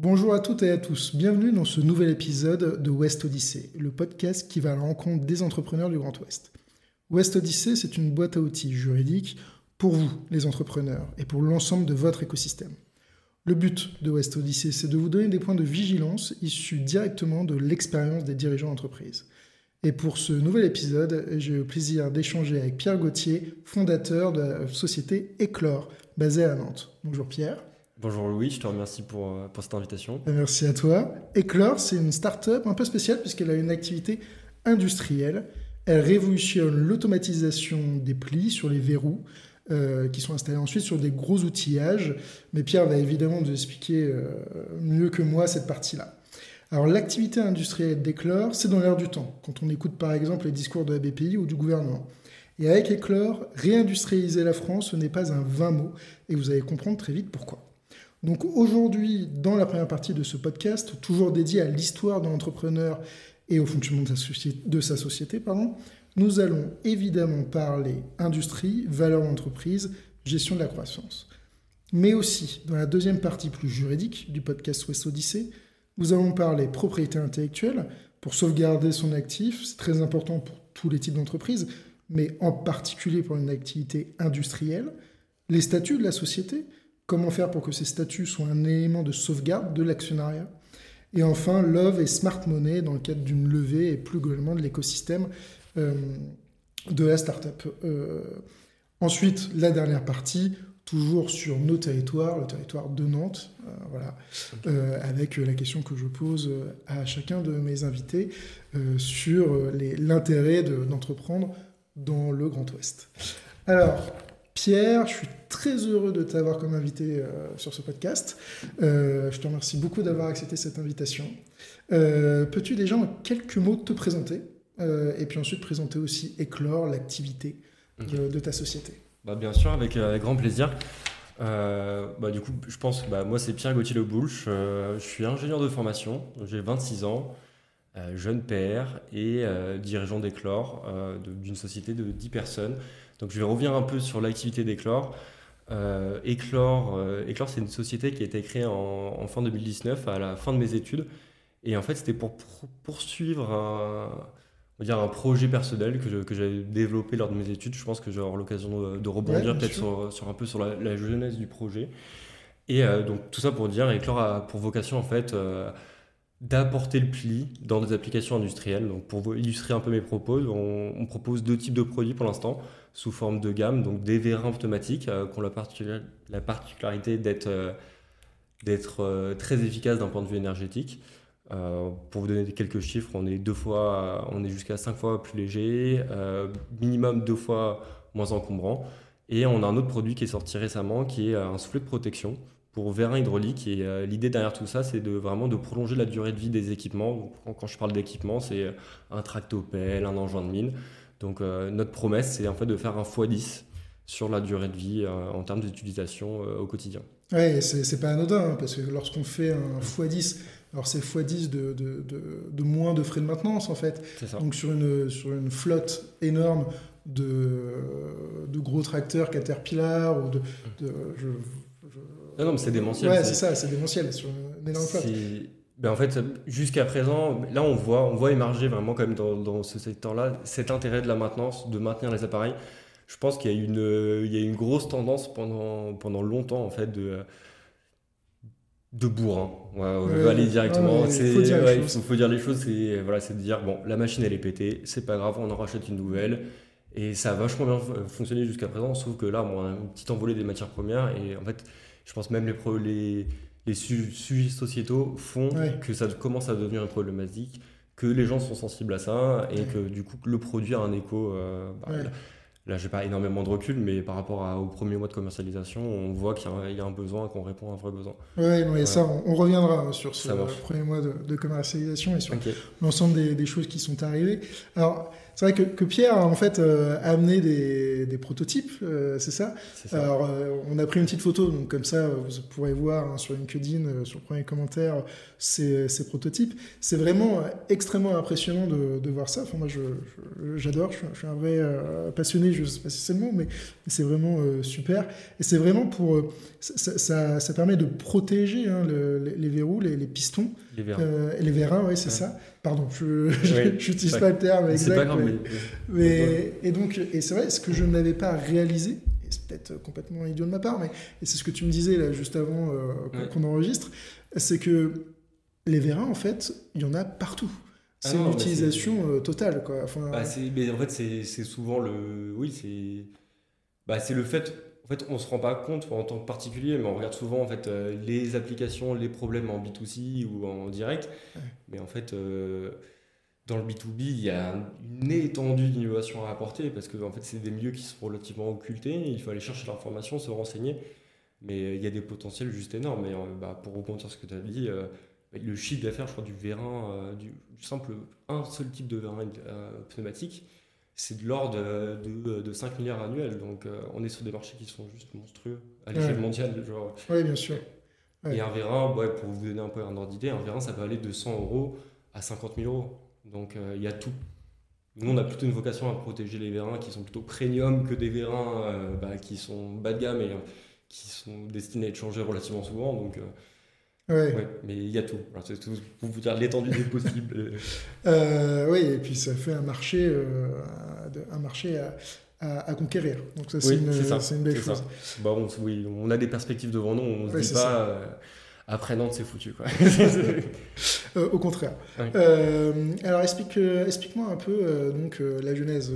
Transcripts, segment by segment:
Bonjour à toutes et à tous, bienvenue dans ce nouvel épisode de West Odyssey, le podcast qui va à la rencontre des entrepreneurs du Grand Ouest. West Odyssey, c'est une boîte à outils juridique pour vous, les entrepreneurs, et pour l'ensemble de votre écosystème. Le but de West Odyssey, c'est de vous donner des points de vigilance issus directement de l'expérience des dirigeants d'entreprise. Et pour ce nouvel épisode, j'ai le plaisir d'échanger avec Pierre Gauthier, fondateur de la société Éclore, basée à Nantes. Bonjour Pierre. Bonjour Louis, je te remercie pour, euh, cette invitation. Merci à toi. Éclore, c'est une start-up un peu spéciale puisqu'elle a une activité industrielle. Elle révolutionne l'automatisation des plis sur les verrous euh, qui sont installés ensuite sur des gros outillages. Mais Pierre va évidemment nous expliquer euh, mieux que moi cette partie-là. Alors l'activité industrielle d'Éclore, c'est dans l'air du temps, quand on écoute par exemple les discours de la BPI ou du gouvernement. Et avec Éclore, réindustrialiser la France, ce n'est pas un vain mot, et vous allez comprendre très vite pourquoi. Donc aujourd'hui, dans la première partie de ce podcast, toujours dédié à l'histoire de l'entrepreneur et au fonctionnement de sa société, nous allons évidemment parler industrie, valeur d'entreprise, gestion de la croissance. Mais aussi, dans la deuxième partie plus juridique du podcast West Odyssey, nous allons parler propriété intellectuelle pour sauvegarder son actif. C'est très important pour tous les types d'entreprises, mais en particulier pour une activité industrielle. Les statuts de la société, comment faire pour que ces statuts soient un élément de sauvegarde de l'actionnariat? Et enfin, Love et Smart Money dans le cadre d'une levée et plus globalement de l'écosystème euh, de la startup. Euh, ensuite, la dernière partie, toujours sur nos territoires, le territoire de Nantes, euh, voilà, avec la question que je pose à chacun de mes invités sur l'intérêt d'entreprendre dans le Grand Ouest. Alors, Pierre, je suis très heureux de t'avoir comme invité euh, sur ce podcast. Euh, je te remercie beaucoup d'avoir accepté cette invitation. Euh, peux-tu déjà en quelques mots te présenter et puis ensuite présenter aussi Éclore, l'activité de, ta société? Bah, Bien sûr, avec, grand plaisir. bah, du coup, je pense, bah, moi c'est Pierre Gauthier Lebouche, je suis ingénieur de formation, j'ai 26 ans, jeune père et dirigeant d'Éclore, d'une société de 10 personnes. Donc je vais revenir un peu sur l'activité d'Eclore. Euh, Eclore, euh, c'est une société qui a été créée en, fin 2019, à la fin de mes études. Et en fait, c'était pour poursuivre un, dire un projet personnel que, que j'avais développé lors de mes études. Je pense que j'aurai l'occasion de, rebondir peut-être sur, un peu sur la, jeunesse du projet. Et euh, donc tout ça pour dire, Eclore a pour vocation en fait euh, d'apporter le pli dans des applications industrielles. Donc pour illustrer un peu mes propos, on propose deux types de produits pour l'instant sous forme de gamme, donc des vérins automatiques euh, qui ont la, la particularité d'être euh, euh, très efficaces d'un point de vue énergétique. pour vous donner quelques chiffres, on est deux fois, on est jusqu'à cinq fois plus léger, minimum deux fois moins encombrant. Et on a un autre produit qui est sorti récemment, qui est un soufflet de protection pour vérins hydrauliques. Et l'idée derrière tout ça, c'est de vraiment de prolonger la durée de vie des équipements. quand, je parle d'équipement, c'est un tractopelle, un engin de mine. Donc euh, notre promesse, c'est en fait de faire un x10 sur la durée de vie euh, en termes d'utilisation euh, au quotidien. Oui, c'est pas anodin, hein, parce que lorsqu'on fait un x10, alors c'est x10 de, de, de, moins de frais de maintenance en fait. Donc sur une, sur une flotte énorme de, de gros tracteurs Caterpillar ou de... non, non, mais c'est démentiel. Ouais, c'est ça, c'est démentiel sur une énorme flotte. Ben en fait, jusqu'à présent, là on voit, on voit émerger vraiment quand même dans, dans ce secteur-là cet intérêt de la maintenance, de maintenir les appareils. Je pense qu'il y a une, il y a une grosse tendance pendant, pendant longtemps en fait de de bourrin. on veut aller directement. il faut, dire, faut, dire les choses. C'est voilà, c'est de dire bon, la machine elle est pétée, c'est pas grave, on en rachète une nouvelle. Et ça a vachement bien fonctionné jusqu'à présent, sauf que là, on a une petite envolée des matières premières et en fait, je pense même les, les les sujets sociétaux font que ça commence à devenir une problématique, que les gens sont sensibles à ça et que du coup le produit a un écho. Euh, bah, là, j'ai pas énormément de recul, mais par rapport au premier mois de commercialisation, on voit qu'il y, a un besoin, qu'on répond à un vrai besoin. Oui, mais ça, on, reviendra sur ce premier mois de, commercialisation et sur l'ensemble des, des, choses qui sont arrivées. Alors, c'est vrai que, Pierre a en fait euh, amené des, prototypes, euh, c'est ça, Alors, euh, on a pris une petite photo, donc comme ça, vous pourrez voir hein, sur LinkedIn, sur le premier commentaire, ces, prototypes. C'est vraiment extrêmement impressionnant de, voir ça. Enfin, moi, j'adore, je, je, suis un vrai passionné je sais pas si c'est le mot, mais c'est vraiment super. Et c'est vraiment pour. Ça, ça, permet de protéger hein, les, verrous, les, pistons. Les vérins. les vérins, oui, c'est ça. Pardon, je n'utilise pas, le terme exact. Pas grave, mais, et donc, et c'est vrai, ce que je n'avais pas réalisé, et c'est peut-être complètement idiot de ma part, mais c'est ce que tu me disais là juste avant qu'on enregistre, c'est que les vérins, en fait, il y en a partout. Ah c'est une utilisation euh, totale, quoi. Enfin, bah, mais en fait, c'est souvent le. Oui, c'est. Bah, c'est le fait. En fait, on se rend pas compte en tant que particulier, mais on regarde souvent en fait euh, les applications, les problèmes en B2C ou en direct. Mais en fait, euh, dans le B2B, il y a une étendue d'innovation à apporter parce que en fait, c'est des milieux qui sont relativement occultés. Il faut aller chercher l'information, se renseigner. Mais il y a des potentiels juste énormes. Et bah, pour rebondir sur ce que tu as dit, le chiffre d'affaires, je crois, du vérin, euh, du, simple, un seul type de vérin euh, pneumatique, c'est de l'ordre de, de, 5 milliards annuels. Donc euh, on est sur des marchés qui sont juste monstrueux à l'échelle mondiale. Genre. Oui, bien sûr. Et un vérin, ouais, pour vous donner un peu un ordre d'idée, un vérin, ça peut aller de 100 euros à 50 000 euros. Donc il y a tout. Nous, on a plutôt une vocation à protéger les vérins qui sont plutôt premium que des vérins bah, qui sont bas de gamme et qui sont destinés à être changés relativement souvent. Donc, Ouais. mais il y a tout. C'est tout pour vous dire l'étendue des possibles. euh, oui, et puis ça fait un marché, euh, un marché à, à, conquérir. Donc ça, c'est une, une, belle chose. Bah, on, oui, on a des perspectives devant nous. On ne se dit pas. Euh, après Nantes, c'est foutu. Quoi. au contraire. Alors, explique, explique-moi un peu donc, la genèse.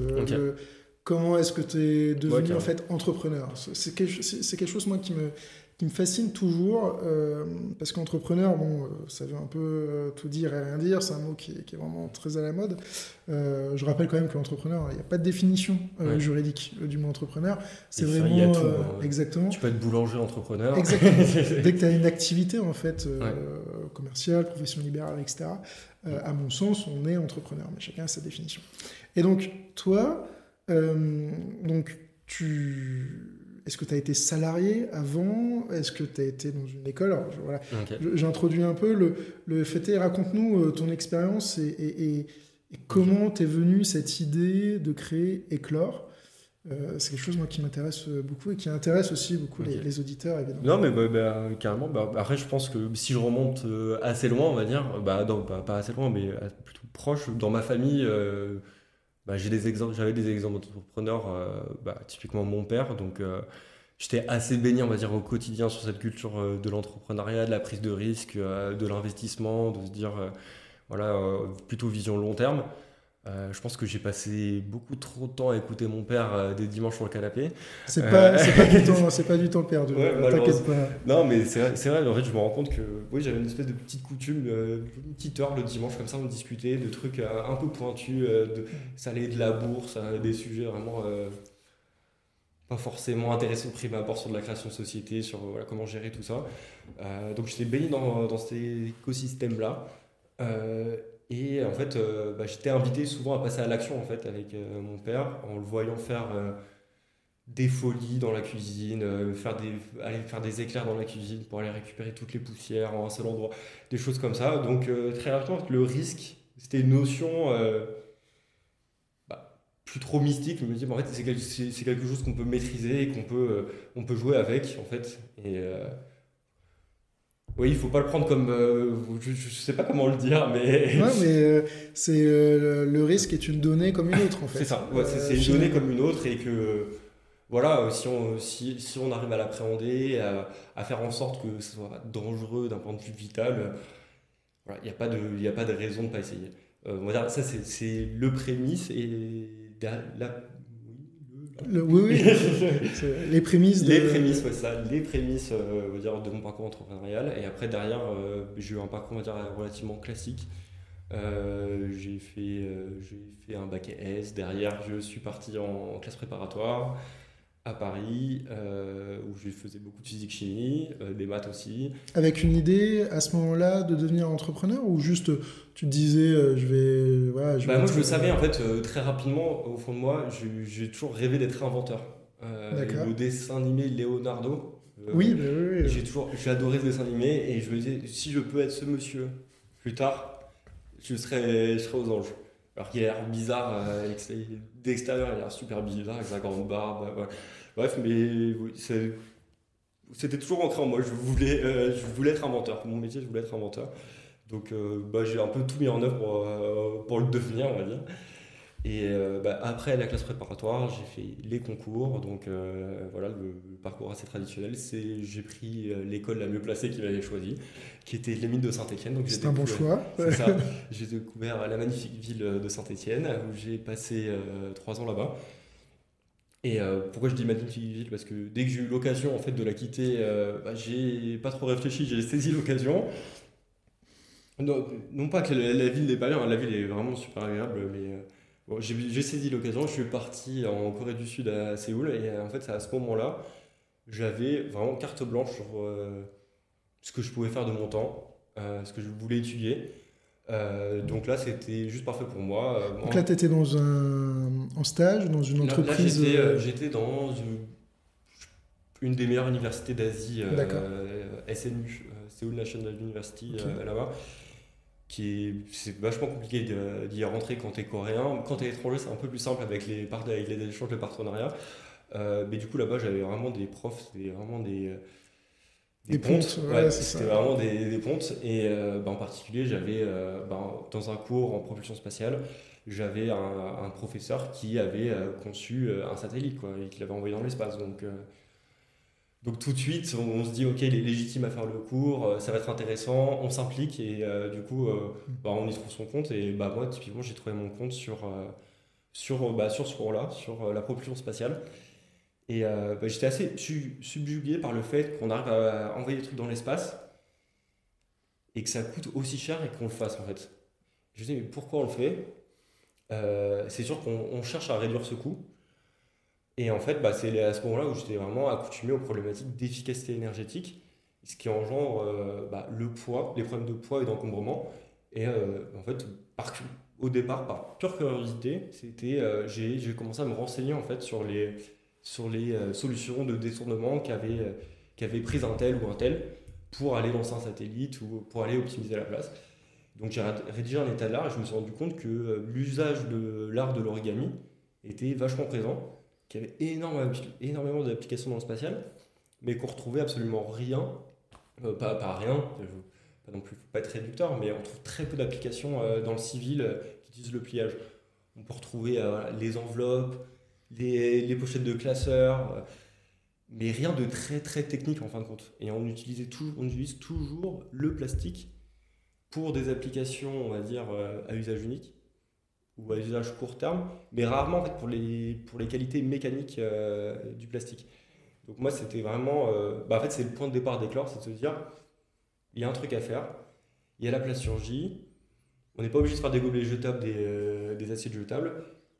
comment est-ce que tu es devenu en fait entrepreneur? C'est quelque, quelque, chose moi qui me qui me fascine toujours, euh, parce qu'entrepreneur, bon, euh, ça veut un peu euh, tout dire et rien dire, c'est un mot qui est, vraiment très à la mode. je rappelle quand même que l'entrepreneur, il n'y a pas de définition juridique du mot entrepreneur. C'est vraiment... tout, hein. exactement. Tu peux être boulanger entrepreneur. Exactement. Dès que tu as une activité, en fait, commerciale, profession libérale, etc., à mon sens, on est entrepreneur, mais chacun a sa définition. Et donc, toi, donc, tu est-ce que tu as été salarié avant? Est-ce que tu as été dans une école? Voilà. J'introduis un peu le, le FT. Raconte-nous euh, ton expérience et, comment t'es venu cette idée de créer Éclore? Euh, c'est quelque chose moi, qui m'intéresse beaucoup et qui intéresse aussi beaucoup les, auditeurs, évidemment. Non, mais bah, bah, carrément. Bah, après, je pense que si je remonte euh, assez loin, on va dire, bah, pas assez loin, mais plutôt proche, dans ma famille, bah, j'avais des exemples d'entrepreneurs, euh, bah, typiquement mon père, donc euh, j'étais assez baigné, on va dire, au quotidien sur cette culture euh, de l'entrepreneuriat, de la prise de risque, de l'investissement, de se dire, voilà, plutôt vision long terme. Je pense que j'ai passé beaucoup trop de temps à écouter mon père des dimanches sur le canapé. C'est pas, pas, du temps, pas du temps perdu. T'inquiète pas. Non, mais c'est vrai, vrai, en fait, je me rends compte que oui, j'avais une espèce de petite coutume, une petite heure le dimanche, comme ça, on discutait de trucs un peu pointus, de, ça allait de la bourse, des sujets vraiment pas forcément intéressants au prime abord sur de la création de société, sur voilà, comment gérer tout ça. donc, j'étais baigné dans, dans cet écosystème-là. Et en fait, euh, bah, j'étais invité souvent à passer à l'action en fait avec euh, mon père, en le voyant faire euh, des folies dans la cuisine, faire des, aller faire des éclairs dans la cuisine pour aller récupérer toutes les poussières en un seul endroit, des choses comme ça. Donc très rapidement, le risque, c'était une notion bah, plus trop mystique. Je me dis, en fait, c'est quelque, quelque, chose qu'on peut maîtriser et qu'on peut, peut jouer avec en fait. Oui, il faut pas le prendre comme. Euh, je, ne sais pas comment le dire, mais. Ouais, mais euh, c'est euh, le risque est une donnée comme une autre, en fait. c'est ça, c'est une donnée comme une autre, et que. Voilà, si on, si, si on arrive à l'appréhender, à, faire en sorte que ce soit dangereux d'un point de vue vital, il n'y a, pas de, a pas de raison de ne pas essayer. on va dire, ça, c'est le prémisse, et la, oui, oui. les prémices. De... Les prémices, ouais, ça. Les prémices euh, dire, de mon parcours entrepreneurial. Et après, derrière, euh, j'ai eu un parcours on va dire, relativement classique. Euh, j'ai fait, j'ai fait un bac S. Derrière, je suis parti en classe préparatoire à Paris, euh, où je faisais beaucoup de physique-chimie, euh, des maths aussi. Avec une idée à ce moment-là de devenir entrepreneur ou juste tu te disais euh, je vais. Voilà, je bah, moi je le savais en fait très rapidement, au fond de moi, j'ai toujours rêvé d'être inventeur. le dessin animé Leonardo. oui, bah oui, J'ai toujours j'ai adoré ce dessin animé et je me disais si je peux être ce monsieur plus tard, je serai, je serai aux anges. Alors qu'il a l'air bizarre, d'extérieur, il a l'air super bizarre avec sa grande barbe. Bref, mais c'était toujours ancré en moi. Je voulais, je voulais être inventeur. Pour mon métier, je voulais être inventeur. Donc bah, j'ai un peu tout mis en œuvre pour, pour le devenir, on va dire. Et euh, bah, après la classe préparatoire, j'ai fait les concours. Donc euh, voilà, le, parcours assez traditionnel. C'est j'ai pris euh, l'école la mieux placée qu'il avait choisie, qui était les mines de Saint-Étienne. C'est un bon choix. C'est ça. J'ai découvert la magnifique ville de Saint-Étienne où j'ai passé trois ans là-bas. Et pourquoi je dis magnifique ville? Parce que dès que j'ai eu l'occasion en fait de la quitter, bah, j'ai pas trop réfléchi, j'ai saisi l'occasion. Non, pas que la, ville n'est pas bien, la ville est vraiment super agréable, mais j'ai saisi l'occasion, je suis parti en Corée du Sud à Séoul et en fait à ce moment-là, j'avais vraiment carte blanche sur euh, ce que je pouvais faire de mon temps, euh, ce que je voulais étudier. Euh, donc là, c'était juste parfait pour moi. donc là, tu étais dans un en stage, dans une entreprise J'étais dans une, des meilleures universités d'Asie, SNU, Seoul National University, là-bas c'est vachement compliqué d'y rentrer quand tu es coréen. Quand tu es étranger, c'est un peu plus simple avec les, avec les échanges de partenariat. Euh, mais du coup, là-bas, j'avais vraiment des profs, c'était vraiment des. Euh, des, pontes, c'était vraiment des, des, pontes. Et euh, bah, en particulier, j'avais, bah, dans un cours en propulsion spatiale, j'avais un, un, professeur qui avait conçu un satellite quoi, et qui l'avait envoyé dans l'espace. Donc, donc tout de suite, on, se dit, ok, il est légitime à faire le cours, euh, ça va être intéressant, on s'implique et euh, du coup, euh, bah, on y trouve son compte. Et bah, moi, typiquement, j'ai trouvé mon compte sur, sur, bah, sur ce cours-là, sur la propulsion spatiale. Et bah, j'étais assez subjugué par le fait qu'on arrive à envoyer des trucs dans l'espace et que ça coûte aussi cher et qu'on le fasse en fait. Je me disais, mais pourquoi on le fait? C'est sûr qu'on cherche à réduire ce coût. Et en fait, bah, c'est à ce moment-là où j'étais vraiment accoutumé aux problématiques d'efficacité énergétique, ce qui engendre euh, bah, le poids, les problèmes de poids et d'encombrement. Et euh, en fait, au départ, par pure curiosité, euh, j'ai, commencé à me renseigner en fait sur les, sur les solutions de détournement qu'avait, qu'avait prise un tel ou un tel pour aller lancer un satellite ou pour aller optimiser la place. Donc j'ai rédigé un état de l'art et je me suis rendu compte que l'usage de l'art de l'origami était vachement présent qui avait énormément, d'applications dans le spatial, mais qu'on retrouvait absolument rien, euh, pas, rien, pas non plus pas être réducteur, mais on trouve très peu d'applications euh, dans le civil euh, qui utilisent le pliage. On peut retrouver les enveloppes, les, pochettes de classeurs, mais rien de très très technique en fin de compte. Et on, toujours, on utilise toujours le plastique pour des applications, on va dire, à usage unique ou à usage court terme, mais rarement en fait, pour, les, pour les qualités mécaniques euh, du plastique. Donc moi, c'était vraiment... Euh, bah, en fait, c'est le point de départ d'Eclore, c'est de se dire, il y a un truc à faire, il y a la J, on n'est pas obligé de faire des gobelets jetables, des, euh, des assiettes jetables,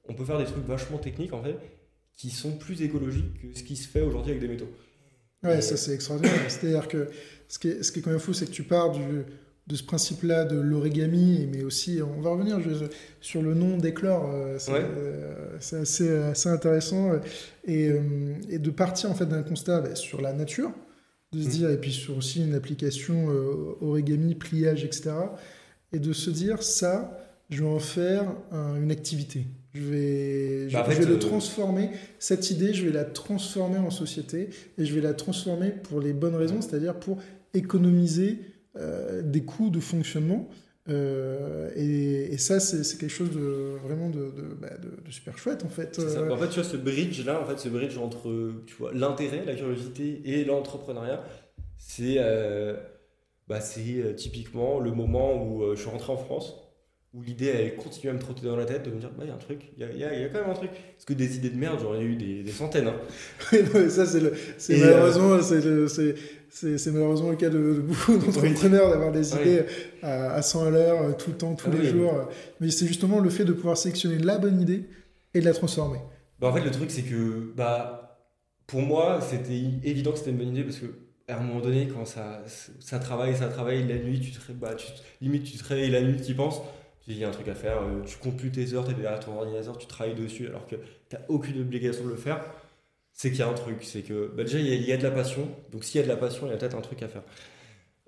on peut faire des trucs vachement techniques, en fait, qui sont plus écologiques que ce qui se fait aujourd'hui avec des métaux. Ouais, ça c'est extraordinaire. C'est-à-dire que ce qui, est, ce qui est quand même fou, c'est que tu pars du, de ce principe-là de l'origami, mais aussi, on va revenir sur le nom d'éclore, euh, euh, c'est assez, assez, intéressant, et, euh, et, de partir en fait d'un constat bah, sur la nature, de se mm. dire, et puis sur aussi une application origami, pliage, etc., et de se dire, ça, je vais en faire une activité. Je vais, je, bah, vais le transformer, cette idée, je vais la transformer en société, et je vais la transformer pour les bonnes raisons, c'est-à-dire pour économiser des coûts de fonctionnement. Euh, et, ça, c'est quelque chose de vraiment de, bah, de, super chouette en fait. Euh, en fait, tu vois, ce bridge là, en fait, ce bridge entre tu vois l'intérêt, la curiosité et l'entrepreneuriat, c'est bah, c'est typiquement le moment où je suis rentré en France où l'idée elle continue à me trotter dans la tête de me dire bah il y a un truc il y a, y a, quand même un truc parce que des idées de merde j'en ai eu des, des centaines hein. ça c'est malheureusement c'est c'est malheureusement le cas de, beaucoup d'entrepreneurs d'avoir des idées à, 100 à l'heure, euh, tout le temps, tous ah les jours. Mais c'est justement le fait de pouvoir sélectionner la bonne idée et de la transformer. Bah en fait, le truc, c'est que bah, pour moi, c'était évident que c'était une bonne idée parce que à un moment donné, quand ça, ça travaille, ça travaille, la nuit, tu te, bah, tu, limite, tu te réveilles la nuit, tu y penses, il y a un truc à faire, euh, tu comptes plus tes heures, tu es derrière ton ordinateur, tu travailles dessus alors que tu n'as aucune obligation de le faire c'est qu'il y a un truc. C'est que bah, déjà, il y, a, de la passion. Donc, s'il y a de la passion, il y a peut-être un truc à faire.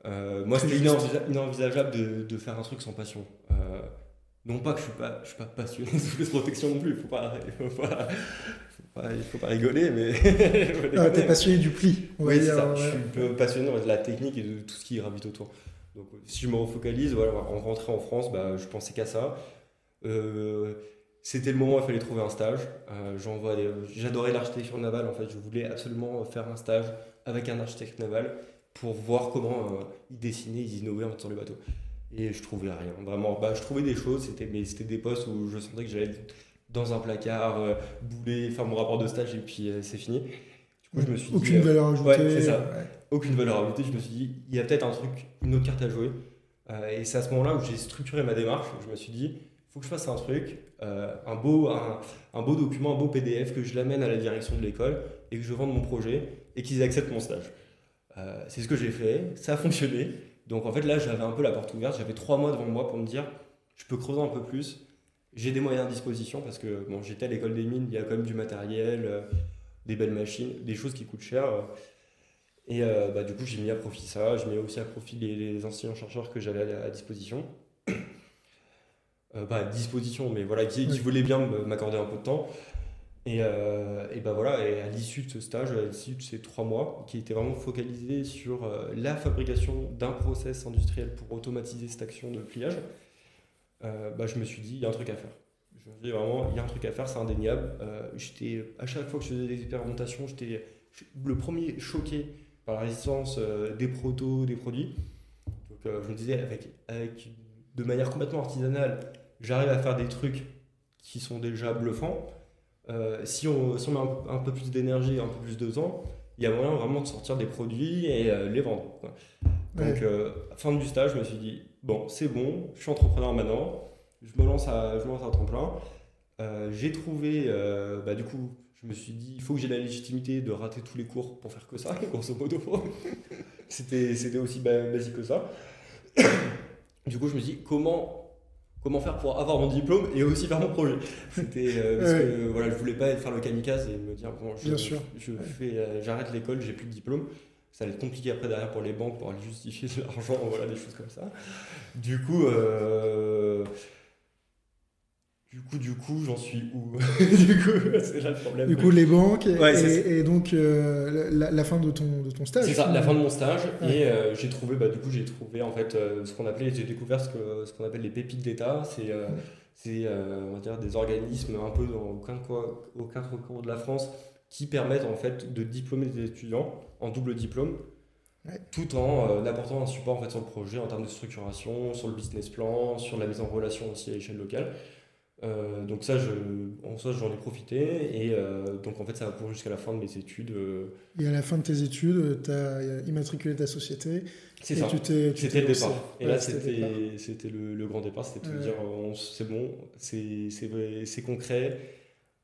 Euh, moi, c'était inenvisageable de, de, faire un truc sans passion. Euh, Non pas que je suis pas, je suis pas passionné de sous protection non plus, il faut pas, faut pas, il faut pas rigoler, mais. ah, t'es passionné du pli. oui, c'est ça. Je suis passionné de la technique et de tout ce qui gravite autour. Donc, si je me refocalise, voilà, en rentrant en France, bah, je pensais qu'à ça. Euh, c'était le moment où il fallait trouver un stage. Euh, J'adorais l'architecture navale, en fait. Je voulais absolument faire un stage avec un architecte naval pour voir comment euh, ils dessinaient, ils innovaient sur les bateaux. Et je trouvais rien. Vraiment, bah, je trouvais des choses, mais c'était des postes où je sentais que j'allais dans un placard, euh, bouler, faire mon rapport de stage et puis c'est fini. Du coup, je me suis Aucune valeur ajoutée. Ouais, c'est ça. Aucune valeur ajoutée. Je me suis dit, il y a peut-être un truc, une autre carte à jouer. et c'est à ce moment-là où j'ai structuré ma démarche. Je me suis dit, il faut que je fasse un truc, un, beau, un, beau document, un beau PDF, que je l'amène à la direction de l'école et que je vende mon projet et qu'ils acceptent mon stage. c'est ce que j'ai fait, ça a fonctionné. Donc en fait là j'avais un peu la porte ouverte, j'avais trois mois devant moi pour me dire je peux creuser un peu plus, j'ai des moyens à disposition parce que bon, j'étais à l'école des mines, il y a quand même du matériel, euh, des belles machines, des choses qui coûtent cher. Euh. et euh, bah, du coup j'ai mis à profit ça, j'ai mis aussi à profit les, enseignants-chercheurs que j'avais à, disposition. pas à disposition, mais voilà, qui, qui voulaient bien m'accorder un peu de temps. Et, euh, et ben voilà, et à l'issue de ce stage, à l'issue de ces trois mois, qui était vraiment focalisé sur euh, la fabrication d'un process industriel pour automatiser cette action de pliage, euh, bah, je me suis dit, il y a un truc à faire. Je me suis dit vraiment, il y a un truc à faire, c'est indéniable. j'étais, à chaque fois que je faisais des expérimentations, j'étais le premier choqué par la résistance des protos, des produits. Donc je me disais, avec, avec, de manière complètement artisanale, j'arrive à faire des trucs qui sont déjà bluffants. Euh, si, on, met un, peu plus d'énergie, un peu plus de temps, il y a moyen vraiment de sortir des produits et euh, les vendre. Donc, euh, fin du stage, je me suis dit, bon, c'est bon, je suis entrepreneur maintenant, je me lance à, je me lance à tremplin. j'ai trouvé, bah, du coup, je me suis dit, il faut que j'ai la légitimité de rater tous les cours pour faire que ça, grosso modo. C'était aussi basique que ça. du coup, je me suis dit, comment comment faire pour avoir mon diplôme et aussi faire mon projet? C'était euh, parce que voilà, je voulais pas faire le kamikaze et me dire bon, je, je fais, euh, j'arrête l'école, j'ai plus de diplôme. Ça allait être compliqué après derrière pour les banques pour aller justifier de l'argent, voilà des choses comme ça. Du coup, euh, du coup, du coup, j'en suis où Du coup, c'est là le problème. Du coup, les banques et, donc euh, la, fin de ton, de ton stage. C'est ça, la fin de mon stage. Et euh, j'ai trouvé, bah, du coup, j'ai trouvé en fait euh, ce qu'on appelait, j'ai découvert ce qu'on ce appelle les pépites d'État. C'est c'est on va dire des organismes un peu dans aucun, au quatre coins de la France qui permettent en fait de diplômer des étudiants en double diplôme. tout en apportant un support en fait sur le projet en termes de structuration, sur le business plan, sur la mise en relation aussi à l'échelle locale. Euh, donc ça, je, en soi, j'en ai profité. Et euh, donc, en fait, ça va pour jusqu'à la fin de mes études. Euh. Et à la fin de tes études, tu as immatriculé ta société. C'est ça. C'était le départ. Et là, c'était le, le, grand départ. C'était de dire, c'est bon, c'est concret.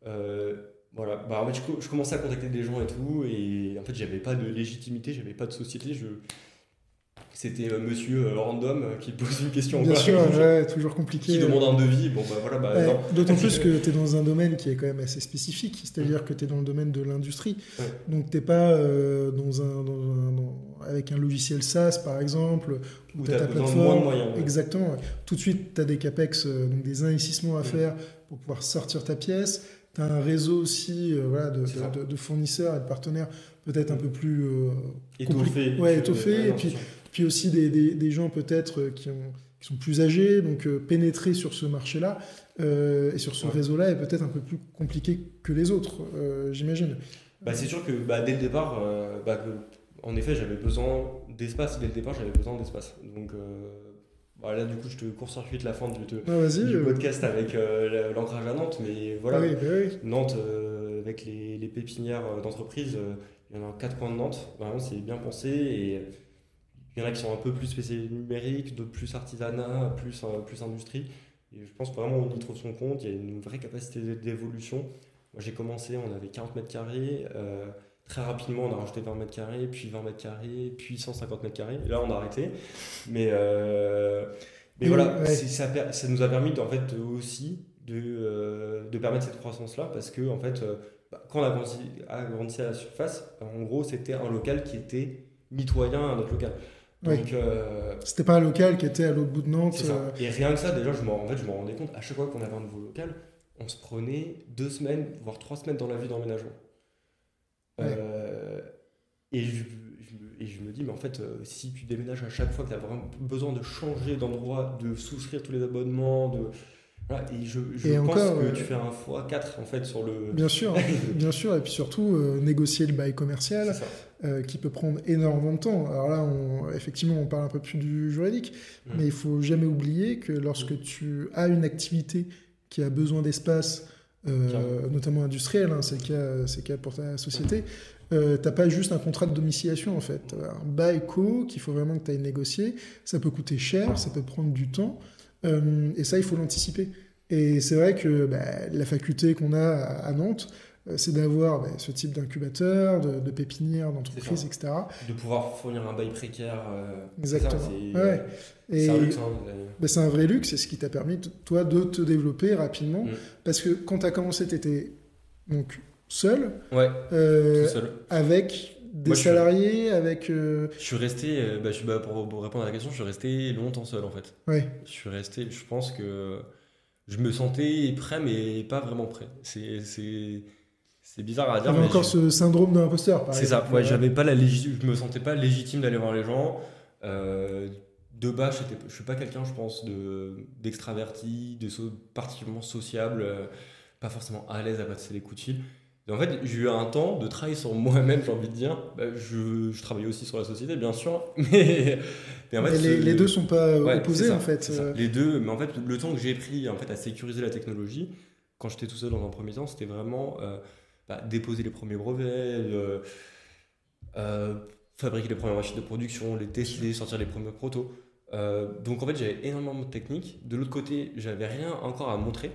voilà. Bah, en fait, je, je, commençais à contacter des gens et tout. Et en fait, j'avais pas de légitimité, j'avais pas de société. Je, c'était euh, monsieur euh, random euh, qui pose une question. Bien sûr, ouais, toujours compliqué. Qui demande un devis. Bon, bah, voilà, bah, D'autant plus que tu es dans un domaine qui est quand même assez spécifique, c'est-à-dire que tu es dans le domaine de l'industrie. Donc tu n'es pas dans un, avec un logiciel SaaS, par exemple, où tu as ta plateforme. Moins de moyens, Exactement. Tout de suite, tu as des CAPEX, donc des investissements à faire pour pouvoir sortir ta pièce. Tu as un réseau aussi voilà, de, de, fournisseurs et de partenaires peut-être un peu plus étoffé. Ouais, étoffé. et puis puis aussi des, des, gens peut-être euh, qui, ont, qui sont plus âgés, donc euh, pénétrer sur ce marché-là euh, et sur ce réseau-là est peut-être un peu plus compliqué que les autres, j'imagine. Bah, c'est sûr que bah, dès le départ, bah, en effet, j'avais besoin d'espace. Dès le départ, j'avais besoin d'espace. Donc bah, là, du coup, je te court-circuite la fin du, ah, podcast avec l'ancrage à Nantes. Mais voilà, ah Nantes, avec les, les pépinières d'entreprise, il y en a quatre coins de Nantes. Vraiment, c'est bien pensé. Et il y en a qui sont un peu plus spécialisés numériques, d'autres plus artisanat, plus, euh, plus industrie. Et je pense vraiment on y trouve son compte. Il y a une vraie capacité d'évolution. Moi, j'ai commencé, on avait 40 mètres carrés. Euh, très rapidement, on a rajouté 20 mètres carrés, puis 20 mètres carrés, puis 150 mètres carrés. Et là, on a arrêté. Mais, euh, mais voilà, ça, ça, nous a permis en fait, aussi de, de permettre cette croissance-là parce que en fait, bah, quand on a grandi, à la surface, en gros, c'était un local qui était mitoyen à notre local. Donc, euh, C'était pas un local qui était à l'autre bout de Nantes. euh, Et rien que ça, déjà, je en fait, je m'en rendais compte. À chaque fois qu'on avait un nouveau local, on se prenait deux semaines, voire trois semaines dans la vie d'emménagement. Ouais. Euh, et, je, je me- et je me dis, mais en fait, si tu déménages à chaque fois que tu as vraiment besoin de changer d'endroit, de souscrire tous les abonnements, de. Voilà, et je, je Et pense encore, que tu fais un x4 en fait sur le. Bien sûr, bien sûr, et puis surtout euh, négocier le bail commercial. Euh, qui peut prendre énormément de temps. Alors là, on, effectivement, on parle un peu plus du juridique, Mm. mais il faut jamais oublier que lorsque tu as une activité qui a besoin d'espace, euh, notamment industriel, hein, c'est le cas, c'est le cas pour ta société, euh, t'as pas juste un contrat de domiciliation en fait, T'as un bail co qu'il faut vraiment que tu ailles négocier. Ça peut coûter cher, ça peut prendre du temps, euh, et ça il faut l'anticiper. Et c'est vrai que bah, la faculté qu'on a à, Nantes, euh, c'est d'avoir bah, ce type d'incubateur, de, de pépinière, d'entreprise, etc. De pouvoir fournir un bail précaire. euh, Exactement. c'est Ouais. C'est un luxe. hein, euh, bah, c'est un vrai luxe, c'est ce qui t'a permis, toi, de te développer rapidement. Mm. Parce que quand tu as commencé, tu étais donc seul, Ouais, euh, tout seul. avec des Moi, je suis- salariés, avec. euh, Je suis resté, euh, bah, je suis, bah, pour, pour répondre à la question, je suis resté longtemps seul en fait. Ouais, Je suis resté, je pense que je me sentais prêt, mais pas vraiment prêt. C'est, c'est, bizarre à dire. t'avais mais encore ce syndrome de l'imposteur, C'est ça, ouais, j'avais pas la légi- je me sentais pas légitime d'aller voir les gens. Euh, de base, j'étais- je suis pas quelqu'un, je pense, de, d'extraverti, de so- particulièrement sociable, euh, pas forcément à l'aise à passer les coups de fil. Et en fait, j'ai eu un temps de travailler sur moi-même, j'ai envie de dire. Bah, je, je travaillais aussi sur la société, bien sûr, mais, mais en fait, Mais les, ce- les deux sont pas Ouais, opposés, ça, en fait. euh, Les deux, mais en fait, le temps que j'ai pris en fait, à sécuriser la technologie, quand j'étais tout seul dans un premier temps, c'était vraiment euh, bah, déposer les premiers brevets, euh, euh, fabriquer les premières machines de production, les tester, sortir les premiers protos. Euh, donc en fait, j'avais énormément de techniques. De l'autre côté, j'avais rien encore à montrer.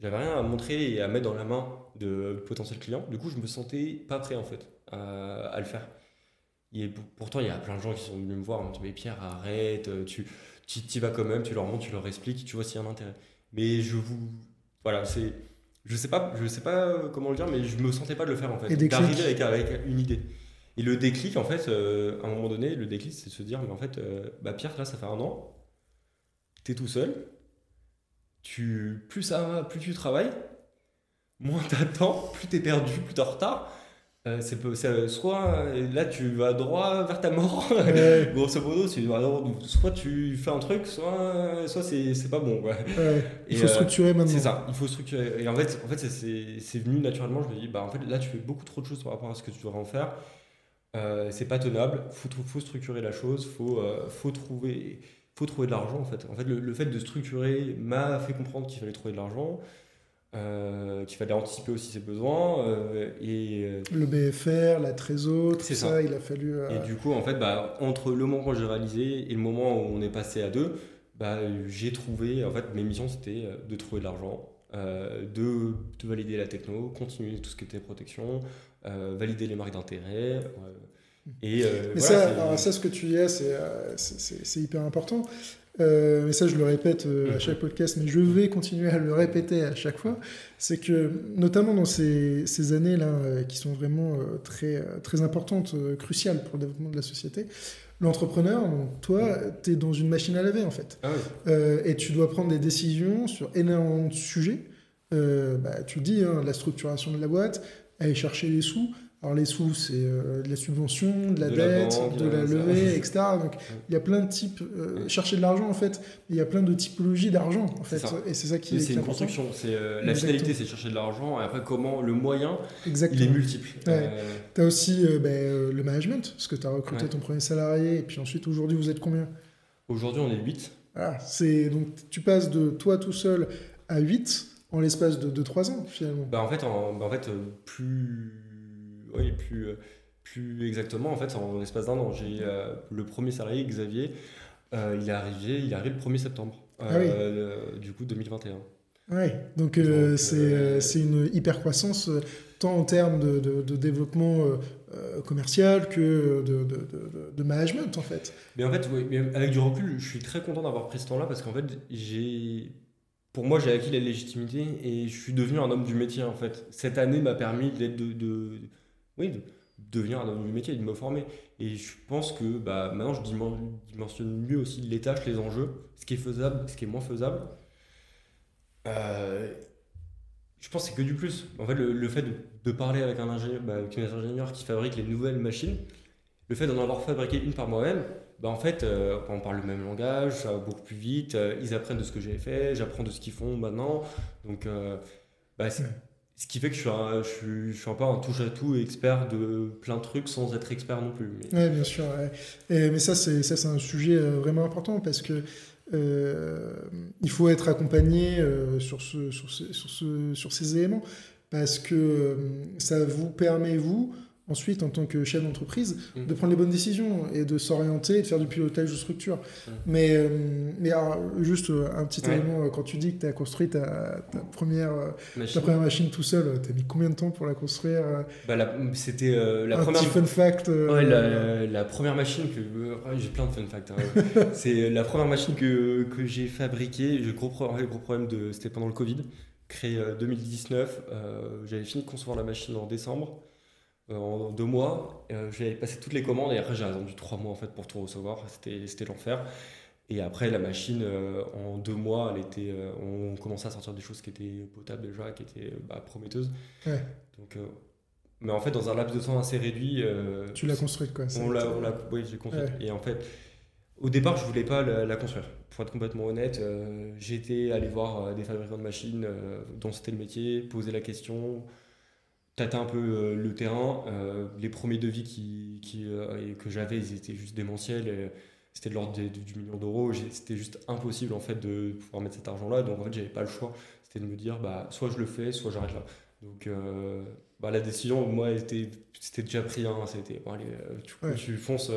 J'avais rien à montrer et à mettre dans la main de potentiels clients. Du coup, je me sentais pas prêt en fait à, le faire. Et pour- pourtant, il y a plein de gens qui sont venus me voir me disant Mais Pierre, arrête, tu tu y vas quand même, tu leur montres, tu leur expliques, tu vois s'il y a un intérêt. Mais je vous. Voilà, c'est. Je sais pas, je sais pas comment le dire, mais je me sentais pas de le faire en fait. D'arriver avec, avec une idée. Et le déclic, en fait, euh, à un moment donné, le déclic, c'est de se dire Mais en fait, euh, bah Pierre, là, ça fait un an, t'es tout seul, tu, plus ça va, plus tu travailles, moins t'attends, plus t'es perdu, plus t'es en retard. Euh, c'est c'est- soit euh, là tu vas droit vers ta mort, Ouais. grosso modo, tu soit tu fais un truc, soit, soit c'est c'est pas bon. Quoi. ouais. Il Et, faut euh, structurer maintenant. C'est ça, il faut structurer. Et en fait, en fait c'est- venu naturellement. Je me dis, bah, en fait, là tu fais beaucoup trop de choses par rapport à ce que tu devrais en faire. Euh, c'est pas tenable, faut, faut structurer la chose, faut, euh, faut, trouver, faut trouver de l'argent en fait. En fait, le, le fait de structurer m'a fait comprendre qu'il fallait trouver de l'argent, euh, qu'il fallait anticiper aussi ses besoins. euh, et, euh, Le BFR, la Trésor, tout ça, ça. il a fallu. euh, et du coup, en fait, bah, entre le moment où j'ai réalisé et le moment où on est passé à deux, bah, j'ai trouvé, en fait, mes missions c'était de trouver de l'argent, de, de valider la techno, continuer tout ce qui était protection, valider les marques d'intérêt. et Mais voilà, ça, alors ça, ce que tu c'est- c'est- c'est hyper important. Euh, mais ça, je le répète euh, à Mhm. chaque podcast, mais je vais continuer à le répéter à chaque fois. C'est que, notamment dans ces, ces années-là, euh, qui sont vraiment très, très importantes, cruciales pour le développement de la société, l'entrepreneur, toi, tu es dans une machine à laver, en fait. Ah oui. Et tu dois prendre des décisions sur énormément de sujets. Bah, tu le dis, hein, la structuration de la boîte, aller chercher les sous. Alors les sous, c'est euh, de la subvention, de la De la dette, banque, de la ouais, levée, etc. Donc il y a plein de types, euh, chercher de l'argent en fait, il y a plein de typologies d'argent en fait. Et c'est ça qui, C'est une important. construction. C'est euh, la finalité, c'est chercher de l'argent. Et après, comment le moyen, Exactement. il est multiple. Ouais. Tu as aussi ben, le management, parce que tu as recruté Ouais. ton premier salarié, et puis ensuite aujourd'hui vous êtes combien? Aujourd'hui, on est 8. Voilà, c'est donc tu passes de toi tout seul à 8 en l'espace de 2-3 ans finalement. Bah en fait, en, bah en fait plus, oui, plus, euh, plus exactement, en fait, en l'espace d'un an, j'ai euh, le premier salarié, Xavier, euh, il est arrivé, il est arrivé le 1er septembre, Ah oui. du coup 2021. Ouais, donc c'est une hyper croissance tant en termes de, de- de développement commercial que de, de- de- de management en fait. Mais en fait, oui, mais avec du recul, je suis très content d'avoir pris ce temps-là parce qu'en fait, j'ai, pour moi, j'ai acquis la légitimité et je suis devenu un homme du métier en fait. Cette année m'a permis d'être de, de- oui, de, devenir un homme du métier de me former. Et je pense que bah, maintenant, je dimensionne mieux aussi les tâches, les enjeux, ce qui est faisable, ce qui est moins faisable. Euh, je pense que c'est que du plus. En fait, le, fait de, parler avec un ingénieur, bah, avec un ingénieur qui fabrique les nouvelles machines, le fait d'en avoir fabriqué une par moi-même, bah en fait, euh, on parle le même langage, ça va beaucoup plus vite, euh, ils apprennent de ce que j'ai fait, j'apprends de ce qu'ils font maintenant. Donc, bah, ce qui fait que je suis, un, suis, je un peu un touche à tout expert de plein de trucs sans être expert non plus. Oui, bien sûr. Mais ça, c'est un sujet vraiment important parce que il faut être accompagné ce, sur ces éléments parce que ça vous permet, vous, ensuite, en tant que chef d'entreprise, mm. de prendre les bonnes décisions et de s'orienter et de faire du pilotage de structure. Mm. Mais, euh, mais juste euh, un petit élément, euh, quand tu dis que tu as construit ta, première, machine. ta première machine tout seul, tu as mis combien de temps pour la construire bah, C'était la un première. Petit fun fact. Ouais, la, la, première machine que. j'ai plein de fun facts. Hein. C'est la première machine que, que j'ai fabriquée. J'ai gros, gros problème de. C'était pendant le Covid, créé 2019. J'avais fini de concevoir la machine en décembre. Euh, en deux mois. Euh, j'avais passé toutes les commandes et après j'ai attendu trois mois en fait pour tout recevoir. C'était l'enfer. Et après, la machine, euh, en deux mois, elle était, on commençait à sortir des choses qui étaient potables déjà, qui étaient bah, prometteuses. Donc, mais en fait, dans un laps de temps assez réduit. tu l'as construite quoi On l'a, oui, j'ai construite. Et en fait, au départ, je voulais pas la, construire. Pour être complètement honnête, j'étais allé voir des fabricants de machines dont c'était le métier, poser la question tâter un peu euh, le terrain. Euh, les premiers devis qui, qui euh, que j'avais, ils étaient juste démentiels. C'était de l'ordre du million d'euros. C'était juste impossible en fait de pouvoir mettre cet argent-là. Donc en fait, j'avais pas le choix. C'était de me dire, bah, soit je le fais, soit j'arrête là. Donc bah, la décision, moi, c'était déjà pris. Hein. C'était, bon, allez, tu, fonces